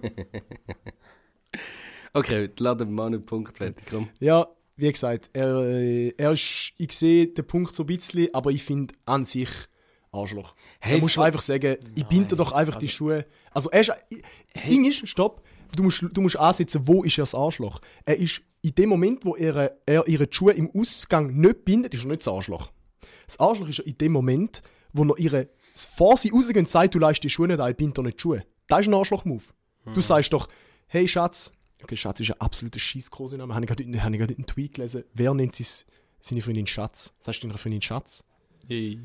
Okay, laden Manu Punkt fertig, komm. Ja, wie gesagt, er, äh, er ist, ich sehe den Punkt so ein bisschen, aber ich finde an sich Arschloch. Hey, da musst du einfach sagen, ich binde dir doch einfach die Schuhe. Also er ist, das Ding ist, stopp, du musst, du musst ansetzen, wo ist er das Arschloch. Er ist in dem Moment, wo er, er ihre Schuhe im Ausgang nicht bindet, ist er nicht das Arschloch. Das Arschloch ist er in dem Moment, wo er ihre, vor sie rausgehen und sagt, du leist die Schuhe nicht ein, ich binde dir nicht die Schuhe. Das ist ein Arschloch-Move. Du sagst doch, hey Schatz, okay, Schatz ist ein absoluter habe ich gerade habe ich gerade einen Tweet gelesen, wer nennt sie seine Freundin Schatz? Sagst du deiner Freundin Schatz? Hey.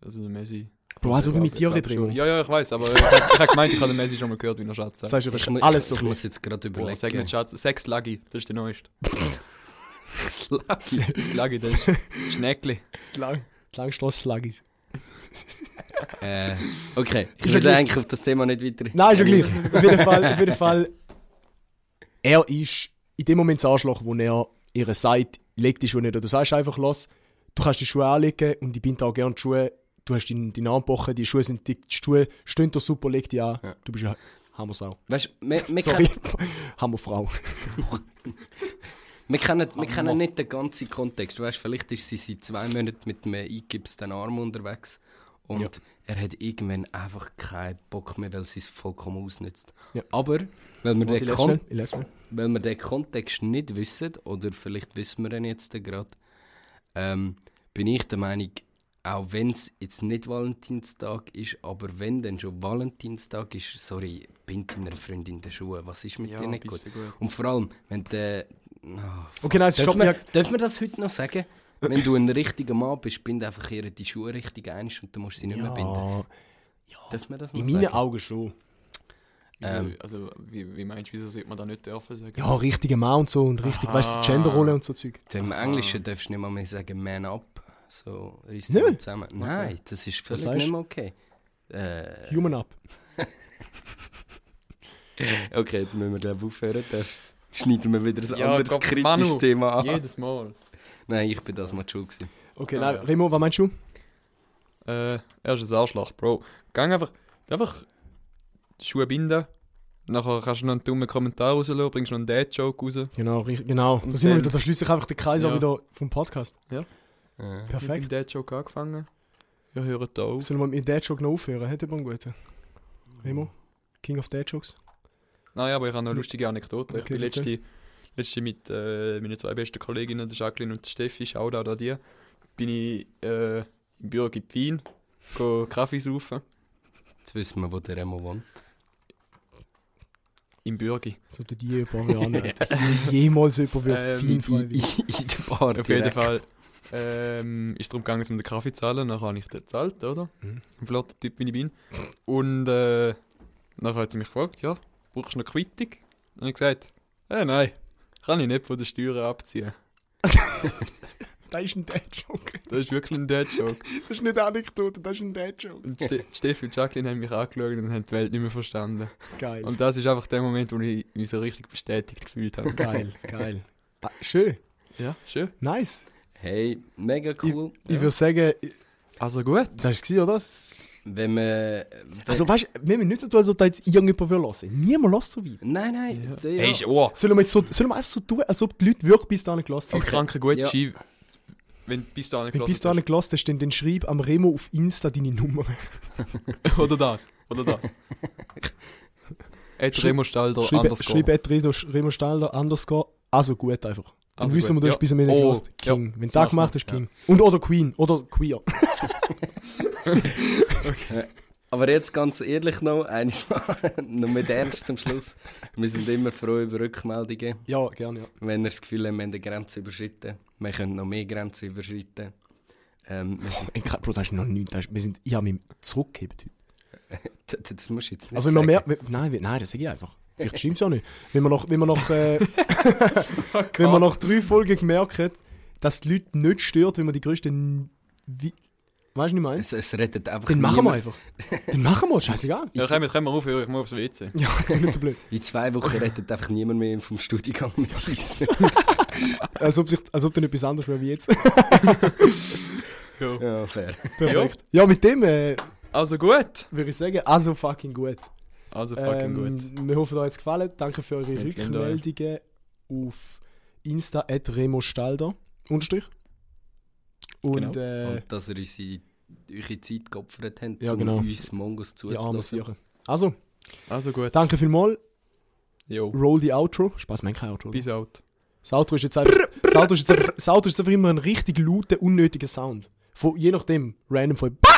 Also der Messi. Bro, also wie mit dir reden, schon. Ja, ja, ich weiß, aber ich, ich habe gemeint, ich habe den Messi schon mal gehört, wie er Schatz sagt. Sagst du, ist mu- alles so ich muss jetzt gerade Boah, überlegen. sag nicht Schatz. Sex Lagi, das ist der neueste. Sluggy. Das Lagi, das ist Schnäckli. Lang, Langstrasse-Slagis. äh, okay, ich gleich. eigentlich auf das Thema nicht weiter. Nein, ist ja gleich. Auf jeden Fall, auf jeden Fall. Er ist in dem Moment das Arschloch, wo er ihre sagt, leg die Schuhe nicht. an. Du sagst einfach, los, du kannst die Schuhe anlegen und ich bin da gerne die Schuhe. Du hast deinen, deinen Arm gebrochen, die Schuhe sind dick, die Schuhe stehen da super, leg die an. Ja. Du bist ja Hammersau. Weißt du, Sorry, kennen, Hammerfrau. wir, kennen, wir kennen nicht den ganzen Kontext. Du weißt, vielleicht ist sie seit zwei Monaten mit einem eingibsten Arm unterwegs und Ja. er hat irgendwann einfach keinen Bock mehr, weil sie es vollkommen ausnutzt. Ja. Aber, weil wir, den Kon weil wir den Kontext nicht wissen, oder vielleicht wissen wir ihn jetzt gerade, ähm, bin ich der Meinung, auch wenn es jetzt nicht Valentinstag ist, aber wenn dann schon Valentinstag ist, sorry, bind deiner Freundin die Schuhe. Was ist mit Ja, dir nicht gut? gut. Und vor allem, wenn der. Oh, Okay, nein, stoppt man, darf man das heute noch sagen? Wenn du ein richtiger Mann bist, bind einfach ihr die Schuhe richtig ein und du musst sie nicht mehr binden. Ja, Darf man das noch in meinen sagen? Augen schon. Wieso, Ähm. also, wie, wie meinst du, wieso sollte man da nicht dürfen sagen? Ja, richtiger Mann und so und richtig, weißt du, Genderrolle und so Zeug. Im Englischen darfst du nicht mal mehr sagen Man up. So, Nicht? mal zusammen. Nein, das ist völlig nicht mehr okay. Äh, Human up. okay, jetzt müssen wir glaube aufhören. Das schneiden wir wieder ein Ja, anderes Gott, kritisches Manu, Thema an. Jedes Mal. Nein, ich bin das mal schuld gewesen. Okay, Ah, nein, ja. Remo, was meinst du? Äh, er ist ein Arschloch, Bro. Gang einfach, einfach die Schuhe binden. Nachher kannst du noch einen dummen Kommentar rauslassen, bringst noch einen Dad-Joke raus. Genau, richtig, genau. Und Da sind wir wieder, da schließt sich einfach der Kreis auch Ja. wieder vom Podcast. Äh, Mit Perfekt. dem Dad-Joke angefangen. Ja, hören da auf. Sollen wir mit Dad Joke noch aufhören? Hätte jemand einen guten? Remo? King of Dad Jokes? Nein, aber ich habe noch eine lustige Anekdote. ich Okay, bin erzähl. letzte, letzte mit äh, meinen zwei besten Kolleginnen, der Jacqueline und der Steffi, Shoutout an die, bin ich äh, im Büro in Wien, go Kaffee saufen. Jetzt wissen wir, wo der Remo wohnt. Im Bürgi. Als ob du die jemand anhört. Dass jemals jemand wird Ähm, in, in der Bar Auf jeden. Fall ähm, ist darum gegangen, um den Kaffee zu zahlen. Dann habe ich den gezahlt, oder? Mhm. Ein flotter Typ, wie ich bin. Und äh, dann hat sie mich gefragt, ja, brauchst du eine Quittung? Habe ich gesagt, äh, nein, kann ich nicht von der Steuern abziehen. Das ist ein Dad Joke. Das ist wirklich ein Dad-Joke. Das ist nicht eine Anekdote, das ist ein Dad Joke. Und Ste Steffi und Jacqueline haben mich angeschaut und haben die Welt nicht mehr verstanden. Geil. Und das ist einfach der Moment, wo ich mich so richtig bestätigt gefühlt habe. Geil, geil. Ah, schön. Ja, schön. Nice. Hey, mega cool. Ich würde sagen, Also gut. das war oder? Wenn man. Wenn, Also weißt du, wir müssen nicht so tun, als ob da jetzt irgendjemand will hören. Niemand lässt so weit. nein, nein. Ja. Ja. Hey, oh, Sollen wir, jetzt so, sollen wir einfach so tun, als ob die Leute wirklich bis dahin gelassen haben? kranker gut Ja. Ski. Wenn du bis dahin Wenn du bis gelassen dahin gelassen hast, dann, dann schreib am Remo auf Insta deine Nummer. Oder das. Oder das. Ed Schreib- Remo Stalder Schreib, underscore. schreib at Remo, Remo Stalder underscore. Also gut einfach. Dann Also wissen wir, gut, du ja. hast bis am Ende Oh, gelassen. ja, King. Wenn du das gemacht wir, hast, King. Und oder Queen. Oder Queer. Aber jetzt ganz ehrlich noch, einmal, noch mit Ernst zum Schluss. Wir sind immer froh über Rückmeldungen, Ja, gerne, ja. wenn ihr das Gefühl habt, wir haben eine Grenze überschritten. Wir können noch mehr Grenzen überschreiten. Ähm, wir sind, Ey, Bro, das ist noch nichts. Das ist, wir sind, ich habe mich zurückgehebt heute. das, das musst du jetzt nicht Also wenn sagen. mehr, wenn- nein, nein, das sage ich einfach. Vielleicht stimmt es ja nicht. Wenn man noch, wenn man noch, äh, wenn man nach drei Folgen gemerkt hat, dass die Leute nicht stört, wenn man die größten, wie, weißt du, was ich meine? es, es rettet einfach Dann machen wir einfach. Dann machen wir, scheißegal. Ja, können wir, können wir aufhören, ich muss aufs WC. Ja, das ist nicht so blöd. In zwei Wochen rettet einfach niemand mehr vom Studiengang mit uns. Als ob, sich, als ob dann etwas anderes wäre wie jetzt. ja, fair. Perfekt. Ja, mit dem äh, Also gut. würde ich sagen, also fucking gut. Also fucking Ähm, gut. Wir hoffen, euch hat es gefallen. Danke für eure Dank. Rückmeldungen auf Insta at Remo Stalder. Unterstrich. Und Genau. äh, Und dass ihr unsere, eure Zeit geopfert habt, Ja, um genau. uns Mongos zuzulassen. Sicher. Also, Also gut. danke vielmals. Jo. Roll die Outro. Spaß, mein kein Outro. Peace out. Das Outro ist jetzt einfach, das Outro ist jetzt einfach, das Outro ist jetzt einfach immer ein richtig lauter, unnötiger Sound. Von, je nachdem, random von